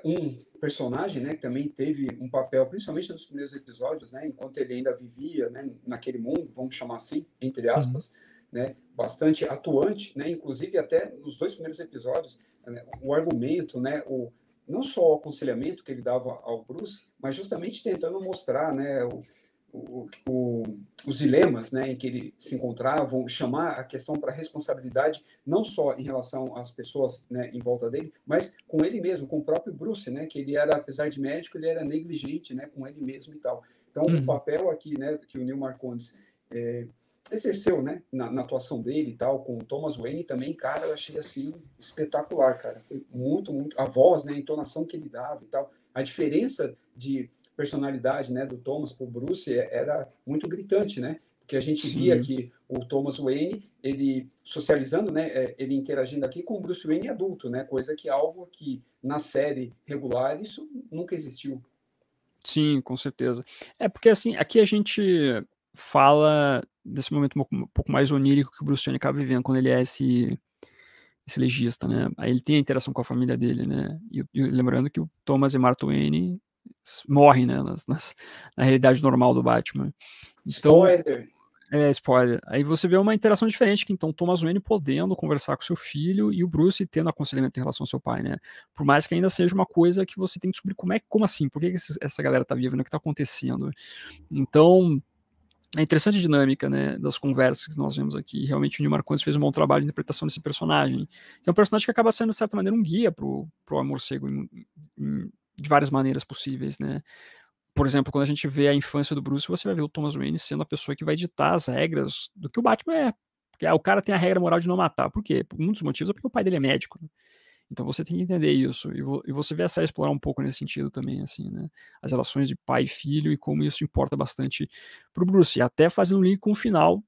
Um personagem, né, que também teve um papel, principalmente nos primeiros episódios, né, enquanto ele ainda vivia, né, naquele mundo, vamos chamar assim, entre aspas, uhum né, bastante atuante, né, inclusive até nos dois primeiros episódios, né, o argumento, né, o, não só o aconselhamento que ele dava ao Bruce, mas justamente tentando mostrar né, o, o, o, os dilemas né, em que ele se encontrava, chamar a questão para responsabilidade, não só em relação às pessoas né, em volta dele, mas com ele mesmo, com o próprio Bruce, né, que ele era, apesar de médico, ele era negligente né, com ele mesmo e tal. Então, uhum. o papel aqui né, que o Neil Marcondes é, exerceu, né, na, na, atuação dele e tal, com o Thomas Wayne também, cara, eu achei assim espetacular, cara. Foi muito, muito a voz, né, a entonação que ele dava e tal. A diferença de personalidade, né, do Thomas pro Bruce é, era muito gritante, né? Porque a gente Sim. via que o Thomas Wayne, ele socializando, né, é, ele interagindo aqui com o Bruce Wayne adulto, né? Coisa que é algo que na série regular isso nunca existiu. Sim, com certeza. É porque assim, aqui a gente fala desse momento um pouco mais onírico que o Bruce Wayne acaba vivendo quando ele é esse esse legista, né? Aí ele tem a interação com a família dele, né? E, e lembrando que o Thomas e Martha Wayne morrem, né? Nas, nas, na realidade normal do Batman. Então, spoiler. É, spoiler. Aí você vê uma interação diferente, que então Thomas Wayne podendo conversar com seu filho e o Bruce tendo aconselhamento em relação ao seu pai, né? Por mais que ainda seja uma coisa que você tem que descobrir como é, como assim, por que essa galera tá viva, né? o que tá acontecendo. Então, é interessante a dinâmica né, das conversas que nós vemos aqui. Realmente o Neil Marcondes fez um bom trabalho de interpretação desse personagem. É um personagem que acaba sendo, de certa maneira, um guia para o morcego em, em, de várias maneiras possíveis. Né? Por exemplo, quando a gente vê a infância do Bruce, você vai ver o Thomas Wayne sendo a pessoa que vai ditar as regras do que o Batman é. Porque ah, o cara tem a regra moral de não matar. Por quê? Por um dos motivos é porque o pai dele é médico. Né? Então você tem que entender isso. E, vo, e você vê a série explorar um pouco nesse sentido também, assim, né? As relações de pai e filho e como isso importa bastante pro Bruce. E até fazendo um link com o final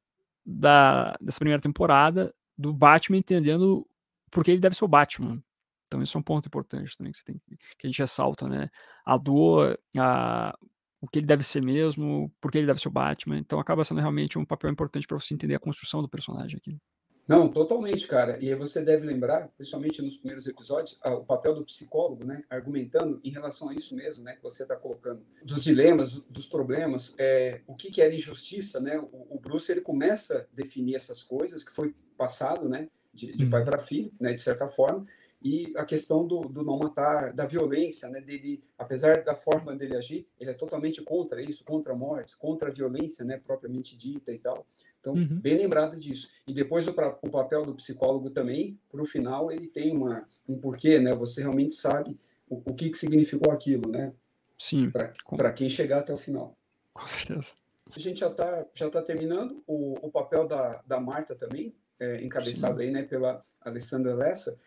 da, dessa primeira temporada do Batman entendendo por que ele deve ser o Batman. Então isso é um ponto importante também que, tem, que a gente ressalta, né? A dor, a, o que ele deve ser mesmo, por que ele deve ser o Batman. Então acaba sendo realmente um papel importante para você entender a construção do personagem aqui. Não, totalmente, cara. E aí você deve lembrar, principalmente nos primeiros episódios, o papel do psicólogo, né, argumentando em relação a isso mesmo, né, que você está colocando, dos dilemas, dos problemas, é, o que, que era injustiça, né? O, o, Bruce ele começa a definir essas coisas que foi passado, né, de, de pai uhum. para filho, né, de certa forma, e a questão do, do, não matar, da violência, né, dele, apesar da forma dele agir, ele é totalmente contra isso, contra a morte, contra a violência, né, propriamente dita e tal. Então, uhum. bem lembrado disso. E depois o, o papel do psicólogo também, para o final, ele tem uma, um porquê, né, você realmente sabe o, o que, que significou aquilo, né? Sim. Para quem chegar até o final. Com certeza. A gente já está já tá terminando. O, o papel da, da Marta também, é, encabeçado Sim. aí, né, pela Alessandra Lessa,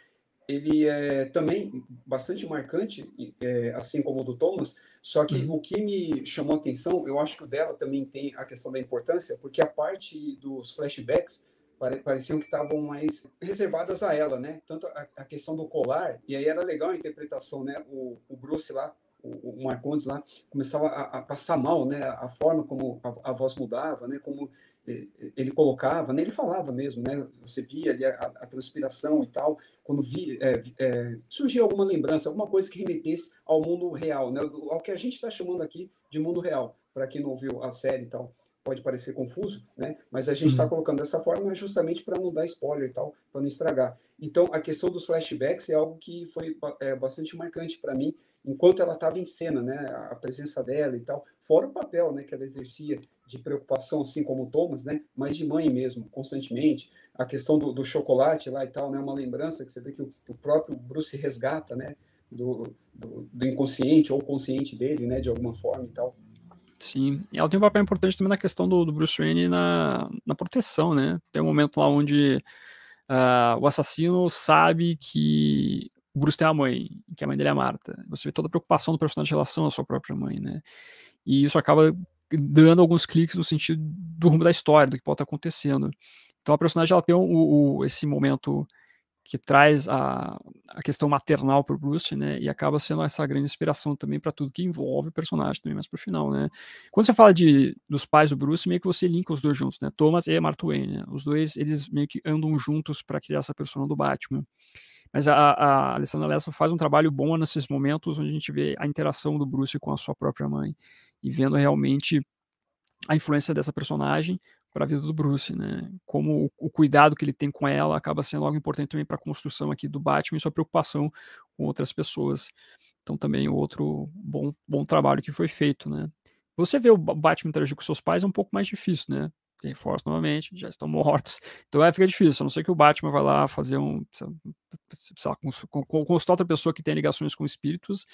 ele é também bastante marcante, é, assim como o do Thomas, só que uhum. o que me chamou a atenção, eu acho que o dela também tem a questão da importância, porque a parte dos flashbacks pareciam que estavam mais reservadas a ela, né? Tanto a, a, questão do colar, e aí era legal a interpretação, né? O, o Bruce lá, o, o Marcondes lá, começava a, a, passar mal, né? A forma como a, a voz mudava, né? Como ele colocava, né, ele falava mesmo, né, você via ali a, a transpiração e tal, quando vi, é, é, alguma lembrança, alguma coisa que remetesse ao mundo real, né, ao que a gente está chamando aqui de mundo real, para quem não viu a série e tal, pode parecer confuso, né, mas a gente está uhum. colocando dessa forma justamente para não dar spoiler e tal, para não estragar. Então, a questão dos flashbacks é algo que foi é, bastante marcante para mim, enquanto ela estava em cena, né, a presença dela e tal, fora o papel, né, que ela exercia de preocupação, assim como o Thomas, né, mas de mãe mesmo, constantemente. A questão do, do chocolate lá e tal, né, uma lembrança que você vê que o, o próprio Bruce resgata, né, do, do, do, inconsciente ou consciente dele, né, de alguma forma e tal. Sim, e ela tem um papel importante também na questão do, do Bruce Wayne na, na proteção, né? Tem um momento lá onde uh, o assassino sabe que o Bruce tem a mãe, que a mãe dele é a Marta. Você vê toda a preocupação do personagem em relação à sua própria mãe, né? E isso acaba dando alguns cliques no sentido do rumo da história, do que pode estar acontecendo. Então a personagem ela tem o, o, esse momento que traz a, a questão maternal para o Bruce, né? E acaba sendo essa grande inspiração também para tudo que envolve o personagem também mais para o final, né? Quando você fala de dos pais do Bruce, meio que você linka os dois juntos, né? Thomas e Martha Wayne, né? Os dois eles meio que andam juntos para criar essa persona do Batman. Mas a, a Alessandra Lessa faz um trabalho bom nesses momentos onde a gente vê a interação do Bruce com a sua própria mãe e vendo realmente a influência dessa personagem para a vida do Bruce, né? Como o, cuidado que ele tem com ela acaba sendo algo importante também para a construção aqui do Batman e sua preocupação com outras pessoas. Então também outro bom, bom trabalho que foi feito, né? Você vê o Batman interagir com seus pais é um pouco mais difícil, né? reforço novamente, já estão mortos. Então é, fica difícil, a não ser que o Batman vai lá fazer um. Sei lá, consultar outra pessoa que tem ligações com espíritos,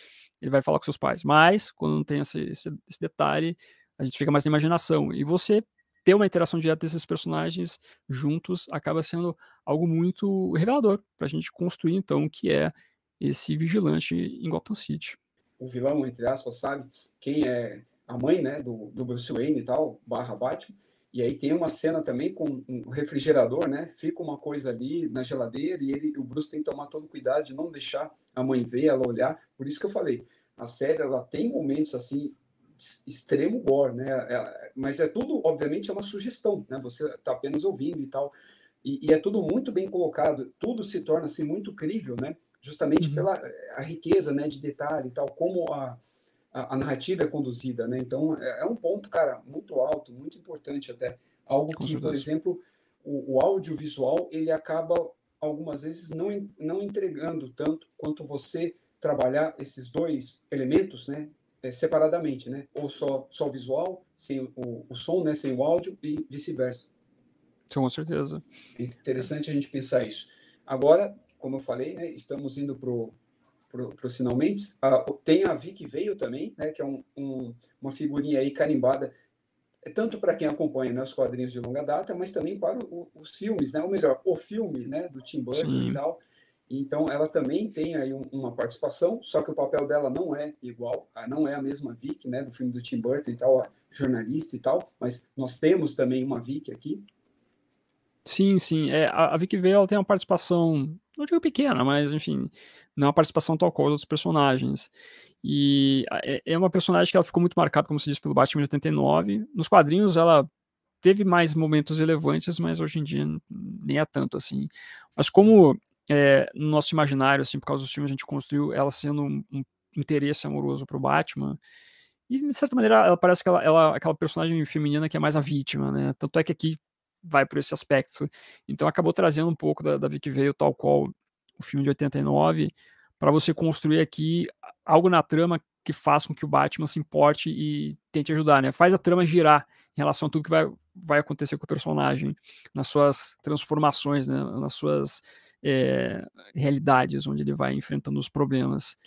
ele vai falar com seus pais. Mas, quando não tem esse, esse, esse detalhe, a gente fica mais na imaginação. E você ter uma interação direta desses personagens juntos acaba sendo algo muito revelador para a gente construir, então, o que é esse vigilante em Gotham City. O vilão, entre aspas, sabe quem é a mãe né, do, do Bruce Wayne e tal, barra Batman, e aí tem uma cena também com um refrigerador, né? Fica uma coisa ali na geladeira e ele, o Bruce tem que tomar todo cuidado de não deixar a mãe ver, ela olhar. Por isso que eu falei, a série ela tem momentos assim extremo gore, né? É, mas é tudo, obviamente, é uma sugestão, né? Você está apenas ouvindo e tal. E, e, é tudo muito bem colocado. Tudo se torna assim muito crível, né? Justamente uhum. pela a riqueza, né, de detalhe e tal, como a a, a, narrativa é conduzida, né? Então é, é, um ponto, cara, muito alto, muito importante até. Algo que, por exemplo, o, o audiovisual ele acaba algumas vezes não, não entregando tanto quanto você trabalhar esses dois elementos, né? É, separadamente, né? Ou só, só o visual, sem o, o som, né? Sem o áudio e vice-versa. Com certeza. É interessante a gente pensar isso. Agora, como eu falei, né? Estamos indo para para os finalmente. Ah, tem a Vi que veio também, né, que é um, um, uma figurinha aí carimbada, é tanto para quem acompanha né, os quadrinhos de longa data, mas também para o, os filmes, né, ou melhor, o filme né, do Tim Burton Sim. e tal. Então, ela também tem aí um, uma participação, só que o papel dela não é igual, não é a mesma Vic, né, do filme do Tim Burton e tal, a jornalista e tal, mas nós temos também uma Vic aqui. Sim, sim. É, a, a Vic Vale ela tem uma participação, não digo pequena, mas enfim, não é uma participação tal qual dos personagens. E é, é uma personagem que ela ficou muito marcada, como se diz, pelo Batman de 89. Nos quadrinhos ela teve mais momentos relevantes, mas hoje em dia nem é tanto assim. Mas como é, no nosso imaginário, assim, por causa dos filmes, a gente construiu ela sendo um, um interesse amoroso pro Batman, e de certa maneira ela parece que ela, ela aquela personagem feminina que é mais a vítima, né? Tanto é que aqui vai por esse aspecto. Então acabou trazendo um pouco da, da Vicky Veio tal qual o filme de 89 para você construir aqui algo na trama que faça com que o Batman se importe e tente ajudar, né? Faz a trama girar em relação a tudo que vai, vai acontecer com o personagem, nas suas transformações, né? nas suas é, realidades, onde ele vai enfrentando os problemas.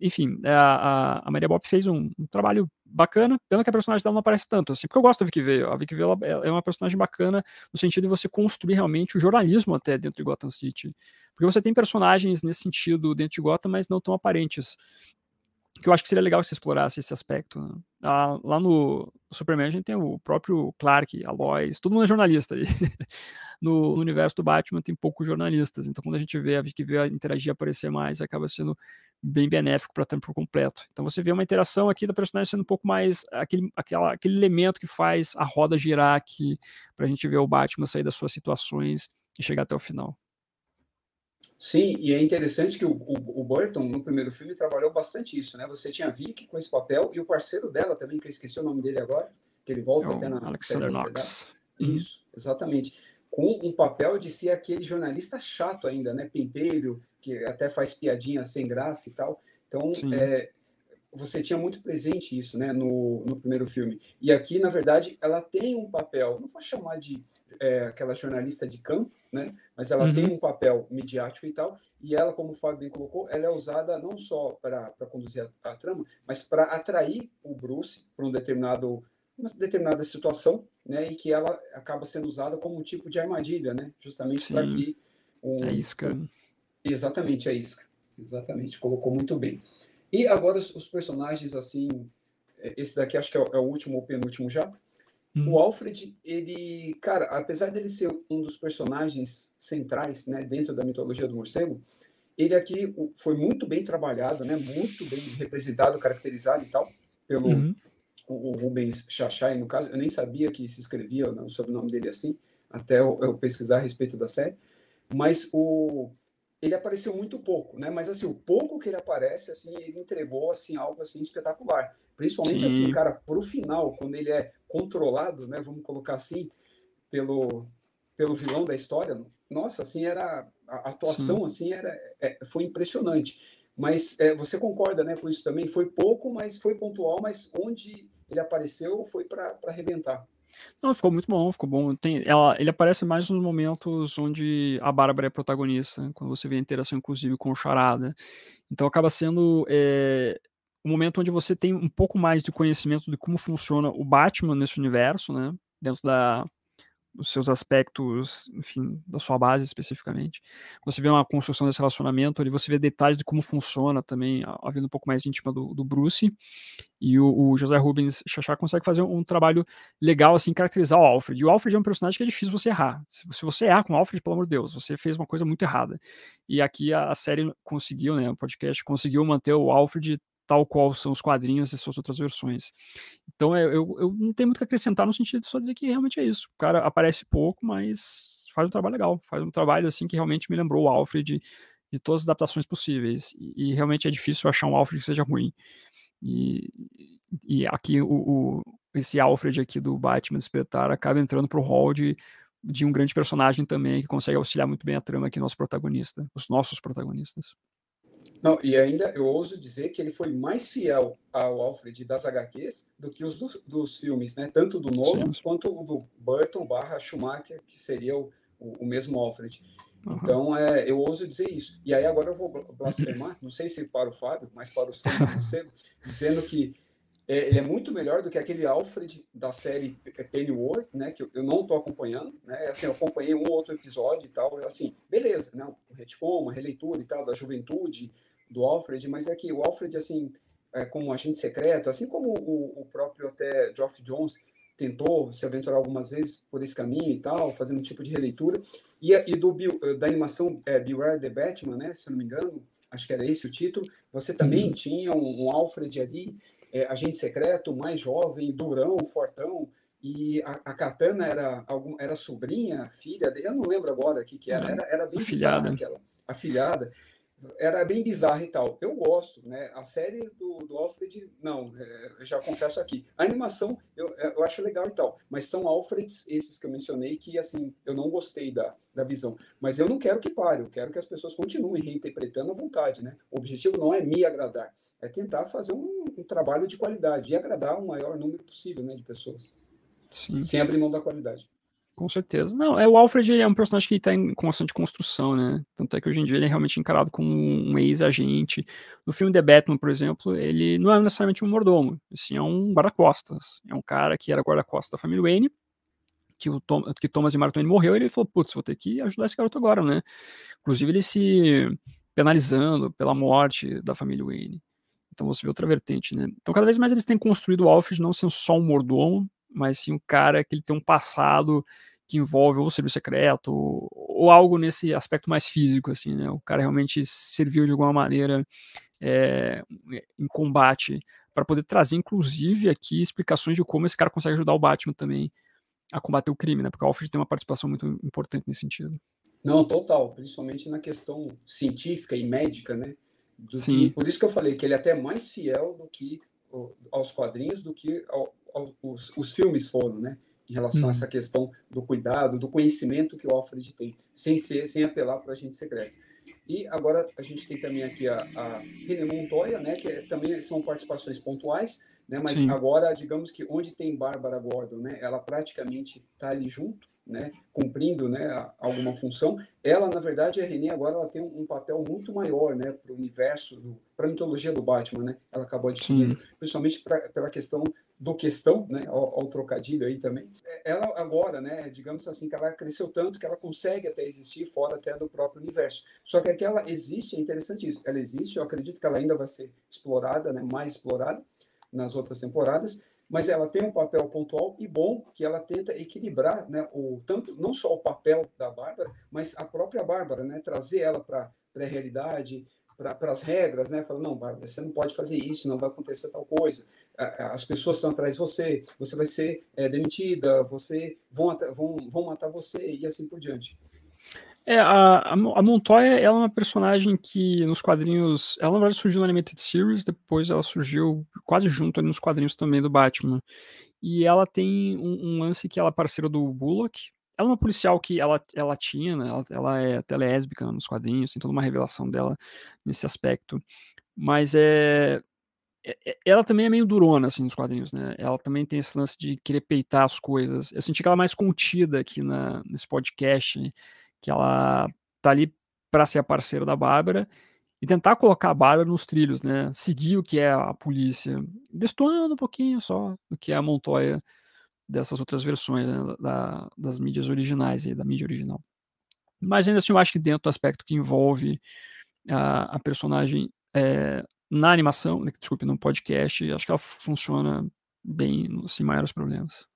Enfim, a, a, Maria Bob fez um, um, trabalho bacana, pena que a personagem dela não aparece tanto, assim, porque eu gosto da Vicky Vale. A Vicky Vale é uma personagem bacana no sentido de você construir realmente o jornalismo até dentro de Gotham City. Porque você tem personagens nesse sentido dentro de Gotham, mas não tão aparentes que eu acho que seria legal se explorasse esse aspecto. Né? Ah, lá no Superman a gente tem o próprio Clark, a Lois, todo mundo é jornalista. no, no, universo do Batman tem poucos jornalistas, então quando a gente vê a Vicky vê interagir, aparecer mais, acaba sendo bem benéfico para tempo completo. Então você vê uma interação aqui da personagem sendo um pouco mais aquele, aquela, aquele elemento que faz a roda girar aqui, para a gente ver o Batman sair das suas situações e chegar até o final. Sim, e é interessante que o, o, o, Burton, no primeiro filme, trabalhou bastante isso, né? Você tinha a Vicky com esse papel e o parceiro dela também, que eu esqueci o nome dele agora, que ele volta é até na... Alexander Knox. Uhum. Isso, uhum. exatamente. Com um papel de ser aquele jornalista chato ainda, né? Penteiro, que até faz piadinha sem graça e tal. Então, é, você tinha muito presente isso, né? No, no primeiro filme. E aqui, na verdade, ela tem um papel, não vou chamar de é, aquela jornalista de campo, né? Mas ela uhum. tem um papel midiático e tal, e ela, como o Fábio bem colocou, ela é usada não só para conduzir a, a, trama, mas para atrair o Bruce para um determinado uma determinada situação, né? E que ela acaba sendo usada como um tipo de armadilha, né? Justamente para que um, a isca. Um, exatamente a isca, exatamente colocou muito bem. E agora os, os personagens assim, é, esse daqui acho que é o, é o último ou penúltimo já. Hum. O Alfred, ele, cara, apesar dele ser um dos personagens centrais, né, dentro da mitologia do morcego, ele aqui foi muito bem trabalhado, né, muito bem representado, caracterizado e tal, pelo uhum. o, o Rubens Chachai, no caso, eu nem sabia que se escrevia o sobrenome dele assim, até eu, eu pesquisar a respeito da série, mas o ele apareceu muito pouco, né? Mas assim, o pouco que ele aparece, assim, ele entregou assim algo assim espetacular. Principalmente assim, Sim. assim, cara, pro final, quando ele é controlado, né, vamos colocar assim, pelo pelo vilão da história. Nossa, assim, era a atuação Sim. assim era é, foi impressionante. Mas é, você concorda, né, com isso também? Foi pouco, mas foi pontual, mas onde ele apareceu foi para arrebentar. Não, ficou muito bom, ficou bom. Tem, ela, ele aparece mais nos momentos onde a Bárbara é protagonista, quando você vê a interação, inclusive, com o Charada. Então acaba sendo é, um momento onde você tem um pouco mais de conhecimento de como funciona o Batman nesse universo, né? Dentro da, os seus aspectos, enfim, da sua base especificamente. Você vê uma construção desse relacionamento ali, você vê detalhes de como funciona também, a vida um pouco mais íntima do, do Bruce. E o, o, José Rubens Chachá consegue fazer um, um, trabalho legal, assim, caracterizar o Alfred. E o Alfred é um personagem que é difícil você errar. Se, se, você errar com o Alfred, pelo amor de Deus, você fez uma coisa muito errada. E aqui a, a série conseguiu, né, o podcast conseguiu manter o Alfred tal qual são os quadrinhos e suas outras versões. Então é, eu, eu não tenho muito o que acrescentar no sentido de só dizer que realmente é isso. O cara aparece pouco, mas faz um trabalho legal, faz um trabalho assim que realmente me lembrou o Alfred de, de todas as adaptações possíveis. E, e, realmente é difícil achar um Alfred que seja ruim. E, e aqui o, o, esse Alfred aqui do Batman Despertar acaba entrando pro hall de, de um grande personagem também que consegue auxiliar muito bem a trama aqui, nosso protagonista, os nossos protagonistas. Não, e ainda eu ouso dizer que ele foi mais fiel ao Alfred das HQs do que os dos, dos filmes, né? Tanto do Nolan Sim. quanto o do Burton barra Schumacher, que seria o, o, o mesmo Alfred. Uhum. Então, é, eu ouso dizer isso. E aí agora eu vou blasfemar, não sei se para o Fábio, mas para o Sérgio dizendo que é, ele é muito melhor do que aquele Alfred da série Pennyworth, né? Que eu, eu não estou acompanhando, né? Assim, eu acompanhei um ou outro episódio e tal, assim, beleza, né? O retcon, uma releitura e tal da juventude, do Alfred, mas é que o Alfred, assim, é, como agente secreto, assim como o, o próprio até Geoff Jones tentou se aventurar algumas vezes por esse caminho e tal, fazendo um tipo de releitura, e, e do, da animação é, Beware the Batman, né, se eu não me engano, acho que era esse o título. Você também uhum. tinha um, um, Alfred ali, é, agente secreto, mais jovem, durão, fortão, e a, a Katana era, algum, era sobrinha, filha dele, eu não lembro agora o que, que era, uhum. era, era bem afilhada. aquela, afilhada era bem bizarra e tal. Eu gosto, né? A série do, do Alfred, não, é, já confesso aqui. A animação eu, é, eu acho legal e tal, mas são Alfreds, esses que eu mencionei, que assim, eu não gostei da, da visão. Mas eu não quero que pare, eu quero que as pessoas continuem reinterpretando à vontade, né? O objetivo não é me agradar, é tentar fazer um, um trabalho de qualidade e agradar o maior número possível né, de pessoas. Sim. Sem abrir mão da qualidade. Com certeza. Não, é o Alfred ele é um personagem que está em constante construção, né? Tanto é que hoje em dia ele é realmente encarado como um ex-agente. No filme The Batman, por exemplo, ele não é necessariamente um mordomo, sim é um guarda-costas. É um cara que era guarda-costas da família Wayne, que, o Tom, que Thomas e Martin morreu, e ele falou, putz, vou ter que ajudar esse garoto agora, né? Inclusive ele se penalizando pela morte da família Wayne. Então você vê outra vertente, né? Então cada vez mais eles têm construído o Alfred não sendo só um mordomo, mas sim um cara que ele tem um passado que envolve ou o serviço secreto ou, ou, algo nesse aspecto mais físico, assim, né? O cara realmente serviu de alguma maneira é, em combate para poder trazer, inclusive, aqui explicações de como esse cara consegue ajudar o Batman também a combater o crime, né? Porque o Alfred tem uma participação muito importante nesse sentido. Não, total, principalmente na questão científica e médica, né? Que, por isso que eu falei que ele é até mais fiel do que aos quadrinhos do que ao, os, os filmes foram, né? Em relação a essa uhum. questão do cuidado, do conhecimento que o Alfred tem, sem ser, sem apelar para a gente secreto. E agora a gente tem também aqui a, a René Montoya, né? Que é, também são participações pontuais, né? Mas Sim. agora, digamos que onde tem Bárbara Gordon, né? Ela praticamente está ali junto, né, cumprindo né, alguma função. Ela, na verdade, a René agora ela tem um, papel muito maior né, para o universo, para a mitologia do Batman. Né? Ela acabou adquirindo, principalmente pra, pela questão do questão, né, ao, ao, trocadilho aí também. Ela agora, né, digamos assim, que ela cresceu tanto que ela consegue até existir fora até do próprio universo. Só que aqui ela existe, é interessante isso, ela existe, eu acredito que ela ainda vai ser explorada, né, mais explorada nas outras temporadas, mas ela tem um papel pontual e bom que ela tenta equilibrar, né, o tanto não só o papel da Bárbara, mas a própria Bárbara, né, trazer ela para a realidade, para as regras, né? Fala, não, Bárbara, você não pode fazer isso, não vai acontecer tal coisa. As pessoas estão atrás de você, você vai ser é, demitida, você vão, vão, vão matar você e assim por diante. É, a, a Montoya, ela é uma personagem que nos quadrinhos, ela na verdade surgiu no Animated Series, depois ela surgiu quase junto nos quadrinhos também do Batman. E ela tem um, um lance que ela é parceira do Bullock, ela é uma policial que ela, ela tinha, né? Ela, ela é até lésbica nos quadrinhos, tem toda uma revelação dela nesse aspecto. Mas é, é, é, ela também é meio durona, assim, nos quadrinhos, né? Ela também tem esse lance de querer peitar as coisas. Eu senti que ela é mais contida aqui na, nesse podcast, que ela tá ali para ser a parceira da Bárbara e tentar colocar a Bárbara nos trilhos, né? Seguir o que é a polícia, destoando um pouquinho só do que é a Montoya dessas outras versões né, da, das mídias originais, da mídia original. Mas ainda assim, eu acho que dentro do aspecto que envolve a, a personagem é, na animação, né, desculpe, no podcast, acho que ela funciona bem, sem maiores problemas.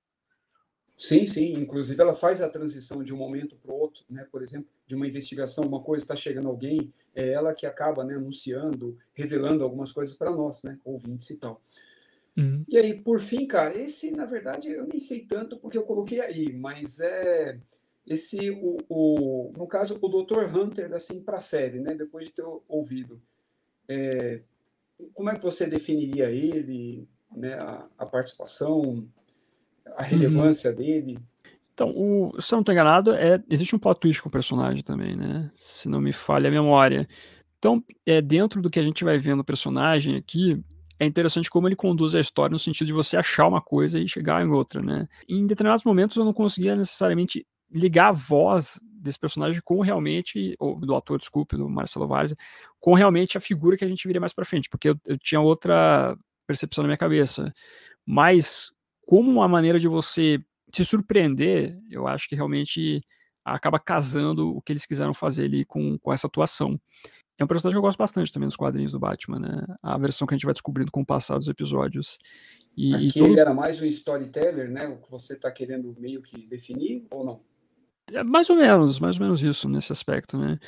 Sim, sim. Inclusive, ela faz a transição de um momento para o outro, né? Por exemplo, de uma investigação, uma coisa está chegando alguém, é ela que acaba né, anunciando, revelando algumas coisas para nós, né? Ouvintes e tal. Uhum. E aí, por fim, cara, esse, na verdade, eu nem sei tanto porque eu coloquei aí, mas é esse, o, o no caso, o Dr. Hunter, assim, para a série, né, depois de ter ouvido. É, como é que você definiria ele, né, a, a participação, a relevância uhum. dele? Então, o, se eu não estou enganado, é, existe um plot twist com o personagem também, né? Se não me falha a memória. Então, é, dentro do que a gente vai vendo o personagem aqui, é interessante como ele conduz a história no sentido de você achar uma coisa e chegar em outra, né? Em determinados momentos eu não conseguia necessariamente ligar a voz desse personagem com realmente, ou do ator, desculpe, do Marcelo Várzea, com realmente a figura que a gente viria mais para frente, porque eu, eu, tinha outra percepção na minha cabeça. Mas como uma maneira de você se surpreender, eu acho que realmente acaba casando o que eles quiseram fazer ali com, com essa atuação. É um personagem que eu gosto bastante também dos quadrinhos do Batman, né? A versão que a gente vai descobrindo com o passar dos episódios. E, Aqui e todo... ele era mais um storyteller, né? O que você está querendo meio que definir ou não? É mais ou menos, mais ou menos isso nesse aspecto, né?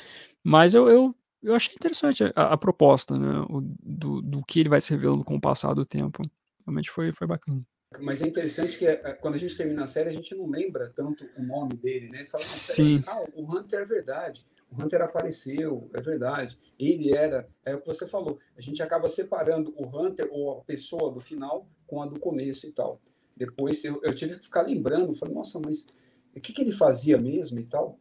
Mas eu, eu, eu achei interessante a, a proposta, né? O, do, do que ele vai se revelando com o passar do tempo. Realmente foi, foi bacana. Mas é interessante que é, quando a gente termina a série, a gente não lembra tanto o nome dele, né? Você fala, Sim. Ah, o Hunter é verdade. O Hunter apareceu, é verdade. Ele era, é o que você falou. A gente acaba separando o Hunter ou a pessoa do final com a do começo e tal. Depois eu, eu tive que ficar lembrando, falei, nossa, mas o que, que ele fazia mesmo e tal?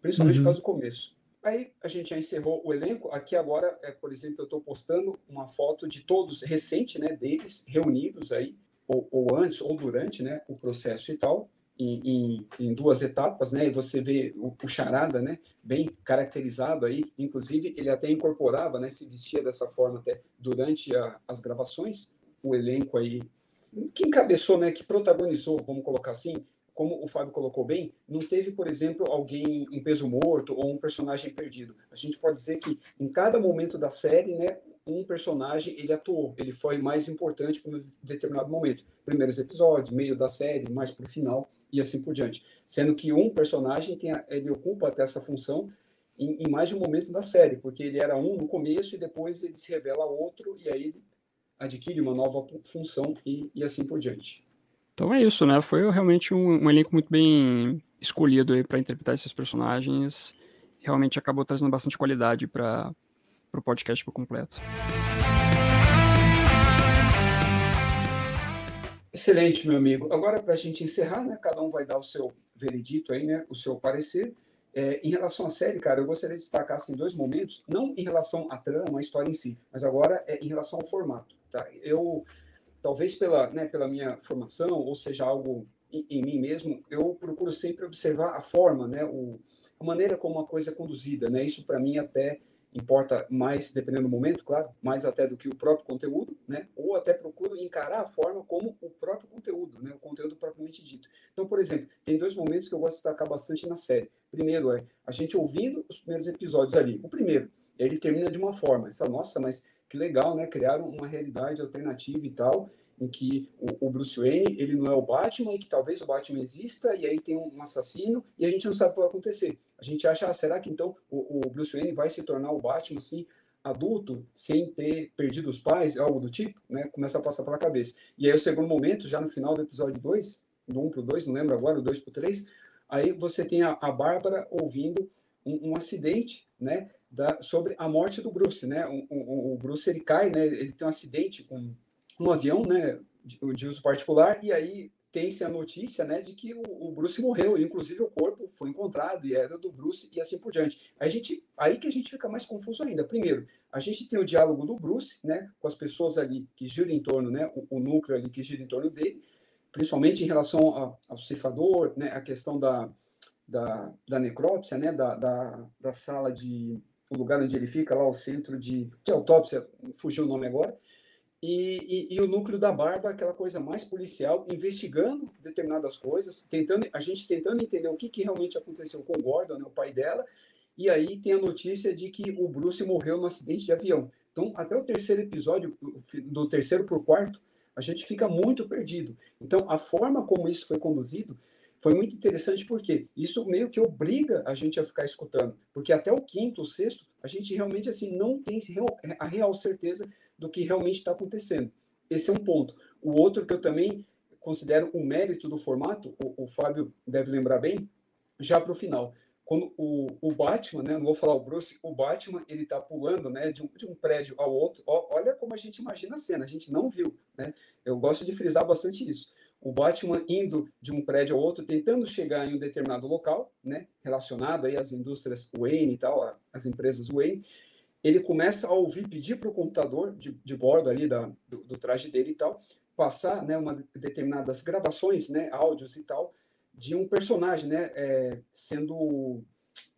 Principalmente uhum. por causa do começo. Aí a gente já encerrou o elenco. Aqui agora, é, por exemplo, eu estou postando uma foto de todos recente, né, deles reunidos aí, ou, ou, antes ou durante, né, o processo e tal, em, em, em duas etapas, né. E você vê o, o, charada, né, bem caracterizado aí. Inclusive ele até incorporava, né, se vestia dessa forma até durante a, as gravações. O elenco aí que encabeçou, né, que protagonizou, vamos colocar assim, como o Fábio colocou bem, não teve, por exemplo, alguém em peso morto ou um personagem perdido. A gente pode dizer que em cada momento da série, né, um personagem ele atuou, ele foi mais importante para um determinado momento. Primeiros episódios, meio da série, mais para o final e assim por diante. Sendo que um personagem tem a, ele ocupa até essa função em, em, mais de um momento da série, porque ele era um no começo e depois ele se revela outro e aí adquire uma nova função e, e assim por diante. Então é isso, né? Foi realmente um, um elenco muito bem escolhido para interpretar esses personagens. Realmente acabou trazendo bastante qualidade para o podcast por completo. Excelente, meu amigo. Agora, para a gente encerrar, né, cada um vai dar o seu veredito aí, né, o seu parecer. É, em relação à série, cara, eu gostaria de destacar assim, dois momentos, não em relação à trama, à história em si, mas agora é em relação ao formato. Tá? Eu talvez pela, né, pela minha formação, ou seja, algo em, em, mim mesmo, eu procuro sempre observar a forma, né, o, a maneira como a coisa é conduzida. Né? Isso, para mim, até importa mais, dependendo do momento, claro, mais até do que o próprio conteúdo, né? ou até procuro encarar a forma como o próprio conteúdo, né? o conteúdo propriamente dito. Então, por exemplo, tem dois momentos que eu gosto de destacar bastante na série. Primeiro é a gente ouvindo os primeiros episódios ali. O primeiro, ele termina de uma forma, fala, nossa, mas que legal, né? Criaram uma realidade alternativa e tal, em que o, o, Bruce Wayne, ele não é o Batman, e que talvez o Batman exista, e aí tem um assassino, e a gente não sabe o que vai acontecer. A gente acha, ah, será que então o, o, Bruce Wayne vai se tornar o Batman, assim, adulto, sem ter perdido os pais, algo do tipo, né? Começa a passar pela cabeça. E aí o segundo momento, já no final do episódio 2, do 1 pro 2, não lembro agora, o 2 pro 3, aí você tem a, a Bárbara ouvindo um, um acidente, né? da, sobre a morte do Bruce, né? O, o, o, Bruce ele cai, né? Ele tem um acidente com um avião, né? De, de uso particular e aí tem-se a notícia, né, de que o, o, Bruce morreu, inclusive o corpo foi encontrado e era do Bruce e assim por diante. A gente, aí que a gente fica mais confuso ainda. Primeiro, a gente tem o diálogo do Bruce, né, com as pessoas ali que giram em torno, né, o, o núcleo ali que gira em torno dele, principalmente em relação a, ao ceifador, né, a questão da, da, da necrópsia, né, da, da, da sala de o lugar onde ele fica, lá o centro de, de autópsia, fugiu o nome agora, e, e, e, o núcleo da barba, aquela coisa mais policial, investigando determinadas coisas, tentando, a gente tentando entender o que, que realmente aconteceu com o Gordon, né, o pai dela, e aí tem a notícia de que o Bruce morreu no acidente de avião. Então, até o terceiro episódio, do terceiro para o quarto, a gente fica muito perdido. Então, a forma como isso foi conduzido foi muito interessante porque isso meio que obriga a gente a ficar escutando, porque até o quinto, o sexto, a gente realmente assim não tem a real certeza do que realmente está acontecendo. Esse é um ponto. O outro que eu também considero um mérito do formato, o, o Fábio deve lembrar bem, já para o final. Quando o, o Batman, né, não vou falar o Bruce, o Batman, ele está pulando né, de, um, de um prédio ao outro. Ó, olha como a gente imagina a cena, a gente não viu. Né? Eu gosto de frisar bastante isso o Batman indo de um prédio ao outro, tentando chegar em um determinado local, né, relacionado aí às indústrias Wayne e tal, às empresas Wayne, ele começa a ouvir, pedir para o computador de, de, bordo ali da, do, do, traje dele e tal, passar, né, uma determinadas gravações, né, áudios e tal, de um personagem, né, é, sendo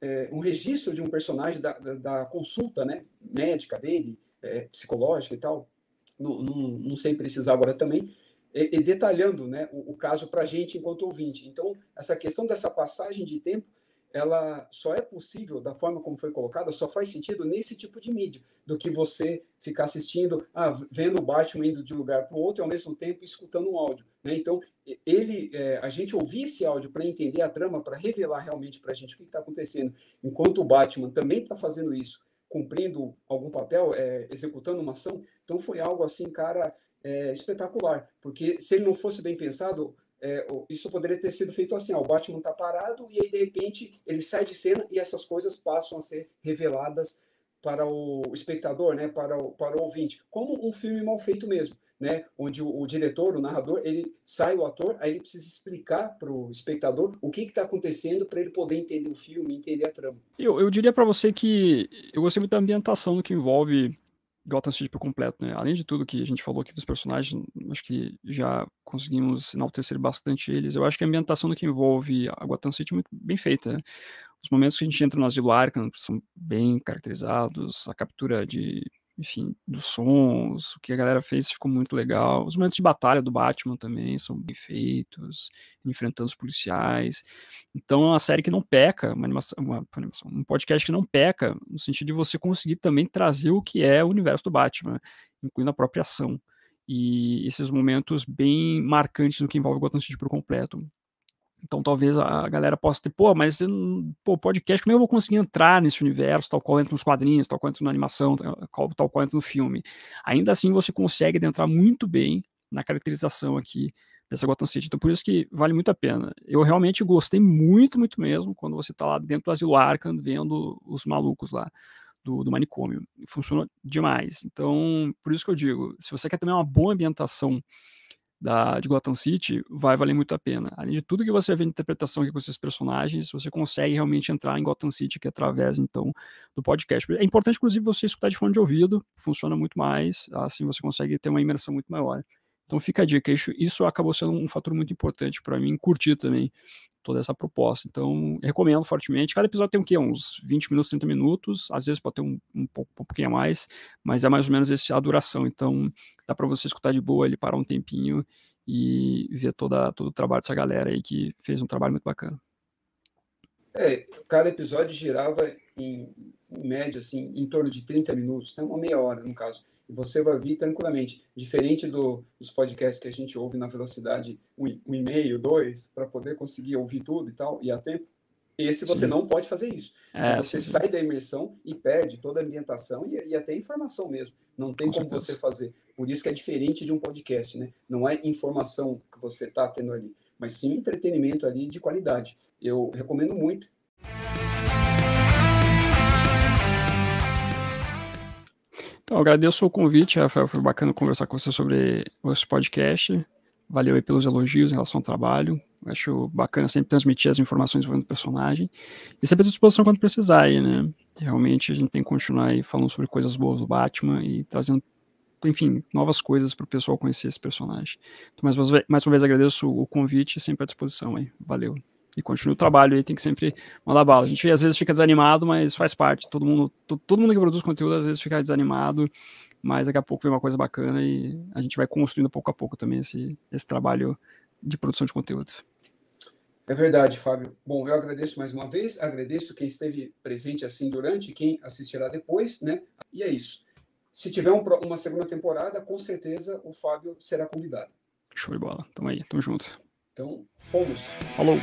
é, um registro de um personagem da, da, da consulta, né, médica dele, é, psicológica e tal, não, não, sei precisar agora também, e, e detalhando né, o, o caso para a gente enquanto ouvinte. Então, essa questão dessa passagem de tempo, ela só é possível, da forma como foi colocada, só faz sentido nesse tipo de mídia, do que você ficar assistindo, ah, vendo o Batman indo de um lugar para o outro e ao mesmo tempo escutando um áudio. Né? Então, ele, é, a gente ouvir esse áudio para entender a trama, para revelar realmente para a gente o que está acontecendo, enquanto o Batman também está fazendo isso cumprindo algum papel, é, executando uma ação. Então foi algo assim, cara, é, espetacular, porque se ele não fosse bem pensado, é, isso poderia ter sido feito assim: ó, o Batman está parado e aí de repente ele sai de cena e essas coisas passam a ser reveladas para o espectador, né, para o, para o ouvinte, como um filme mal feito mesmo né, onde o, o, diretor, o narrador, ele sai o ator, aí ele precisa explicar para o espectador o que está acontecendo para ele poder entender o filme, entender a trama. Eu, eu diria para você que eu gostei muito da ambientação do que envolve Gotham City por completo, né? Além de tudo que a gente falou aqui dos personagens, acho que já conseguimos enaltecer bastante eles. Eu acho que a ambientação do que envolve a Gotham City é muito bem feita. Né? Os momentos que a gente entra no Asilo Arkham são bem caracterizados, a captura de enfim, dos sons, o que a galera fez ficou muito legal. Os momentos de batalha do Batman também são bem feitos, enfrentando os policiais. Então é uma série que não peca, uma animação, uma, animação, um podcast que não peca, no sentido de você conseguir também trazer o que é o universo do Batman, incluindo a própria ação. E esses momentos bem marcantes no que envolve o Gotham City por completo. Então talvez a galera possa ter, pô, mas pô, podcast, como é eu vou conseguir entrar nesse universo, tal qual entra nos quadrinhos, tal qual entra na animação, tal, tal qual entra no filme. Ainda assim você consegue entrar muito bem na caracterização aqui dessa Gotham City. Então por isso que vale muito a pena. Eu realmente gostei muito, muito mesmo quando você tá lá dentro do Asilo Arkham vendo os malucos lá. Do, do manicômio. Funcionou demais. Então, por isso que eu digo, se você quer também uma boa ambientação da, de Gotham City vai valer muito a pena. Além de tudo que você ver de interpretação aqui com esses personagens, você consegue realmente entrar em Gotham City que é através, então, do podcast. É importante, inclusive, você escutar de fone de ouvido, funciona muito mais, assim você consegue ter uma imersão muito maior. Então fica a dica, isso, acabou sendo um fator muito importante para mim curtir também toda essa proposta. Então, recomendo fortemente. Cada episódio tem o quê? Uns 20 minutos, 30 minutos, às vezes pode ter um, um, pouco, um pouquinho a mais, mas é mais ou menos esse, a duração. Então, dá para você escutar de boa ali, parar um tempinho e ver toda, todo o trabalho dessa galera aí que fez um trabalho muito bacana. É, cada episódio girava em, em média, assim, em torno de 30 minutos, né? uma meia hora no caso e você vai vir tranquilamente. Diferente do, dos podcasts que a gente ouve na velocidade um, um e meio, dois, para poder conseguir ouvir tudo e tal, e a tempo. Esse você sim. não pode fazer isso. É, você sim, sai da imersão e perde toda a ambientação e, e até informação mesmo. Não tem Com como certeza. você fazer. Por isso que é diferente de um podcast, né? Não é informação que você está tendo ali, mas sim entretenimento ali de qualidade. Eu recomendo muito. Então, agradeço o convite, Rafael. Foi bacana conversar com você sobre esse podcast. Valeu aí pelos elogios em relação ao trabalho. Acho bacana sempre transmitir as informações envolvendo o personagem. E sempre à disposição quando precisar aí, né? Realmente a gente tem que continuar aí falando sobre coisas boas do Batman e trazendo, enfim, novas coisas para o pessoal conhecer esse personagem. Então, mais, mais uma vez agradeço o convite sempre à disposição aí. Valeu e continue o trabalho aí, tem que sempre mandar bala. A gente às vezes fica desanimado, mas faz parte. Todo mundo, todo mundo que produz conteúdo às vezes fica desanimado, mas daqui a pouco vem uma coisa bacana e a gente vai construindo pouco a pouco também esse, esse trabalho de produção de conteúdo. É verdade, Fábio. Bom, eu agradeço mais uma vez, agradeço quem esteve presente assim durante, quem assistirá depois, né? E é isso. Se tiver um, uma segunda temporada, com certeza o Fábio será convidado. Show de bola. Tamo aí, tamo junto. Então, fomos. Falou.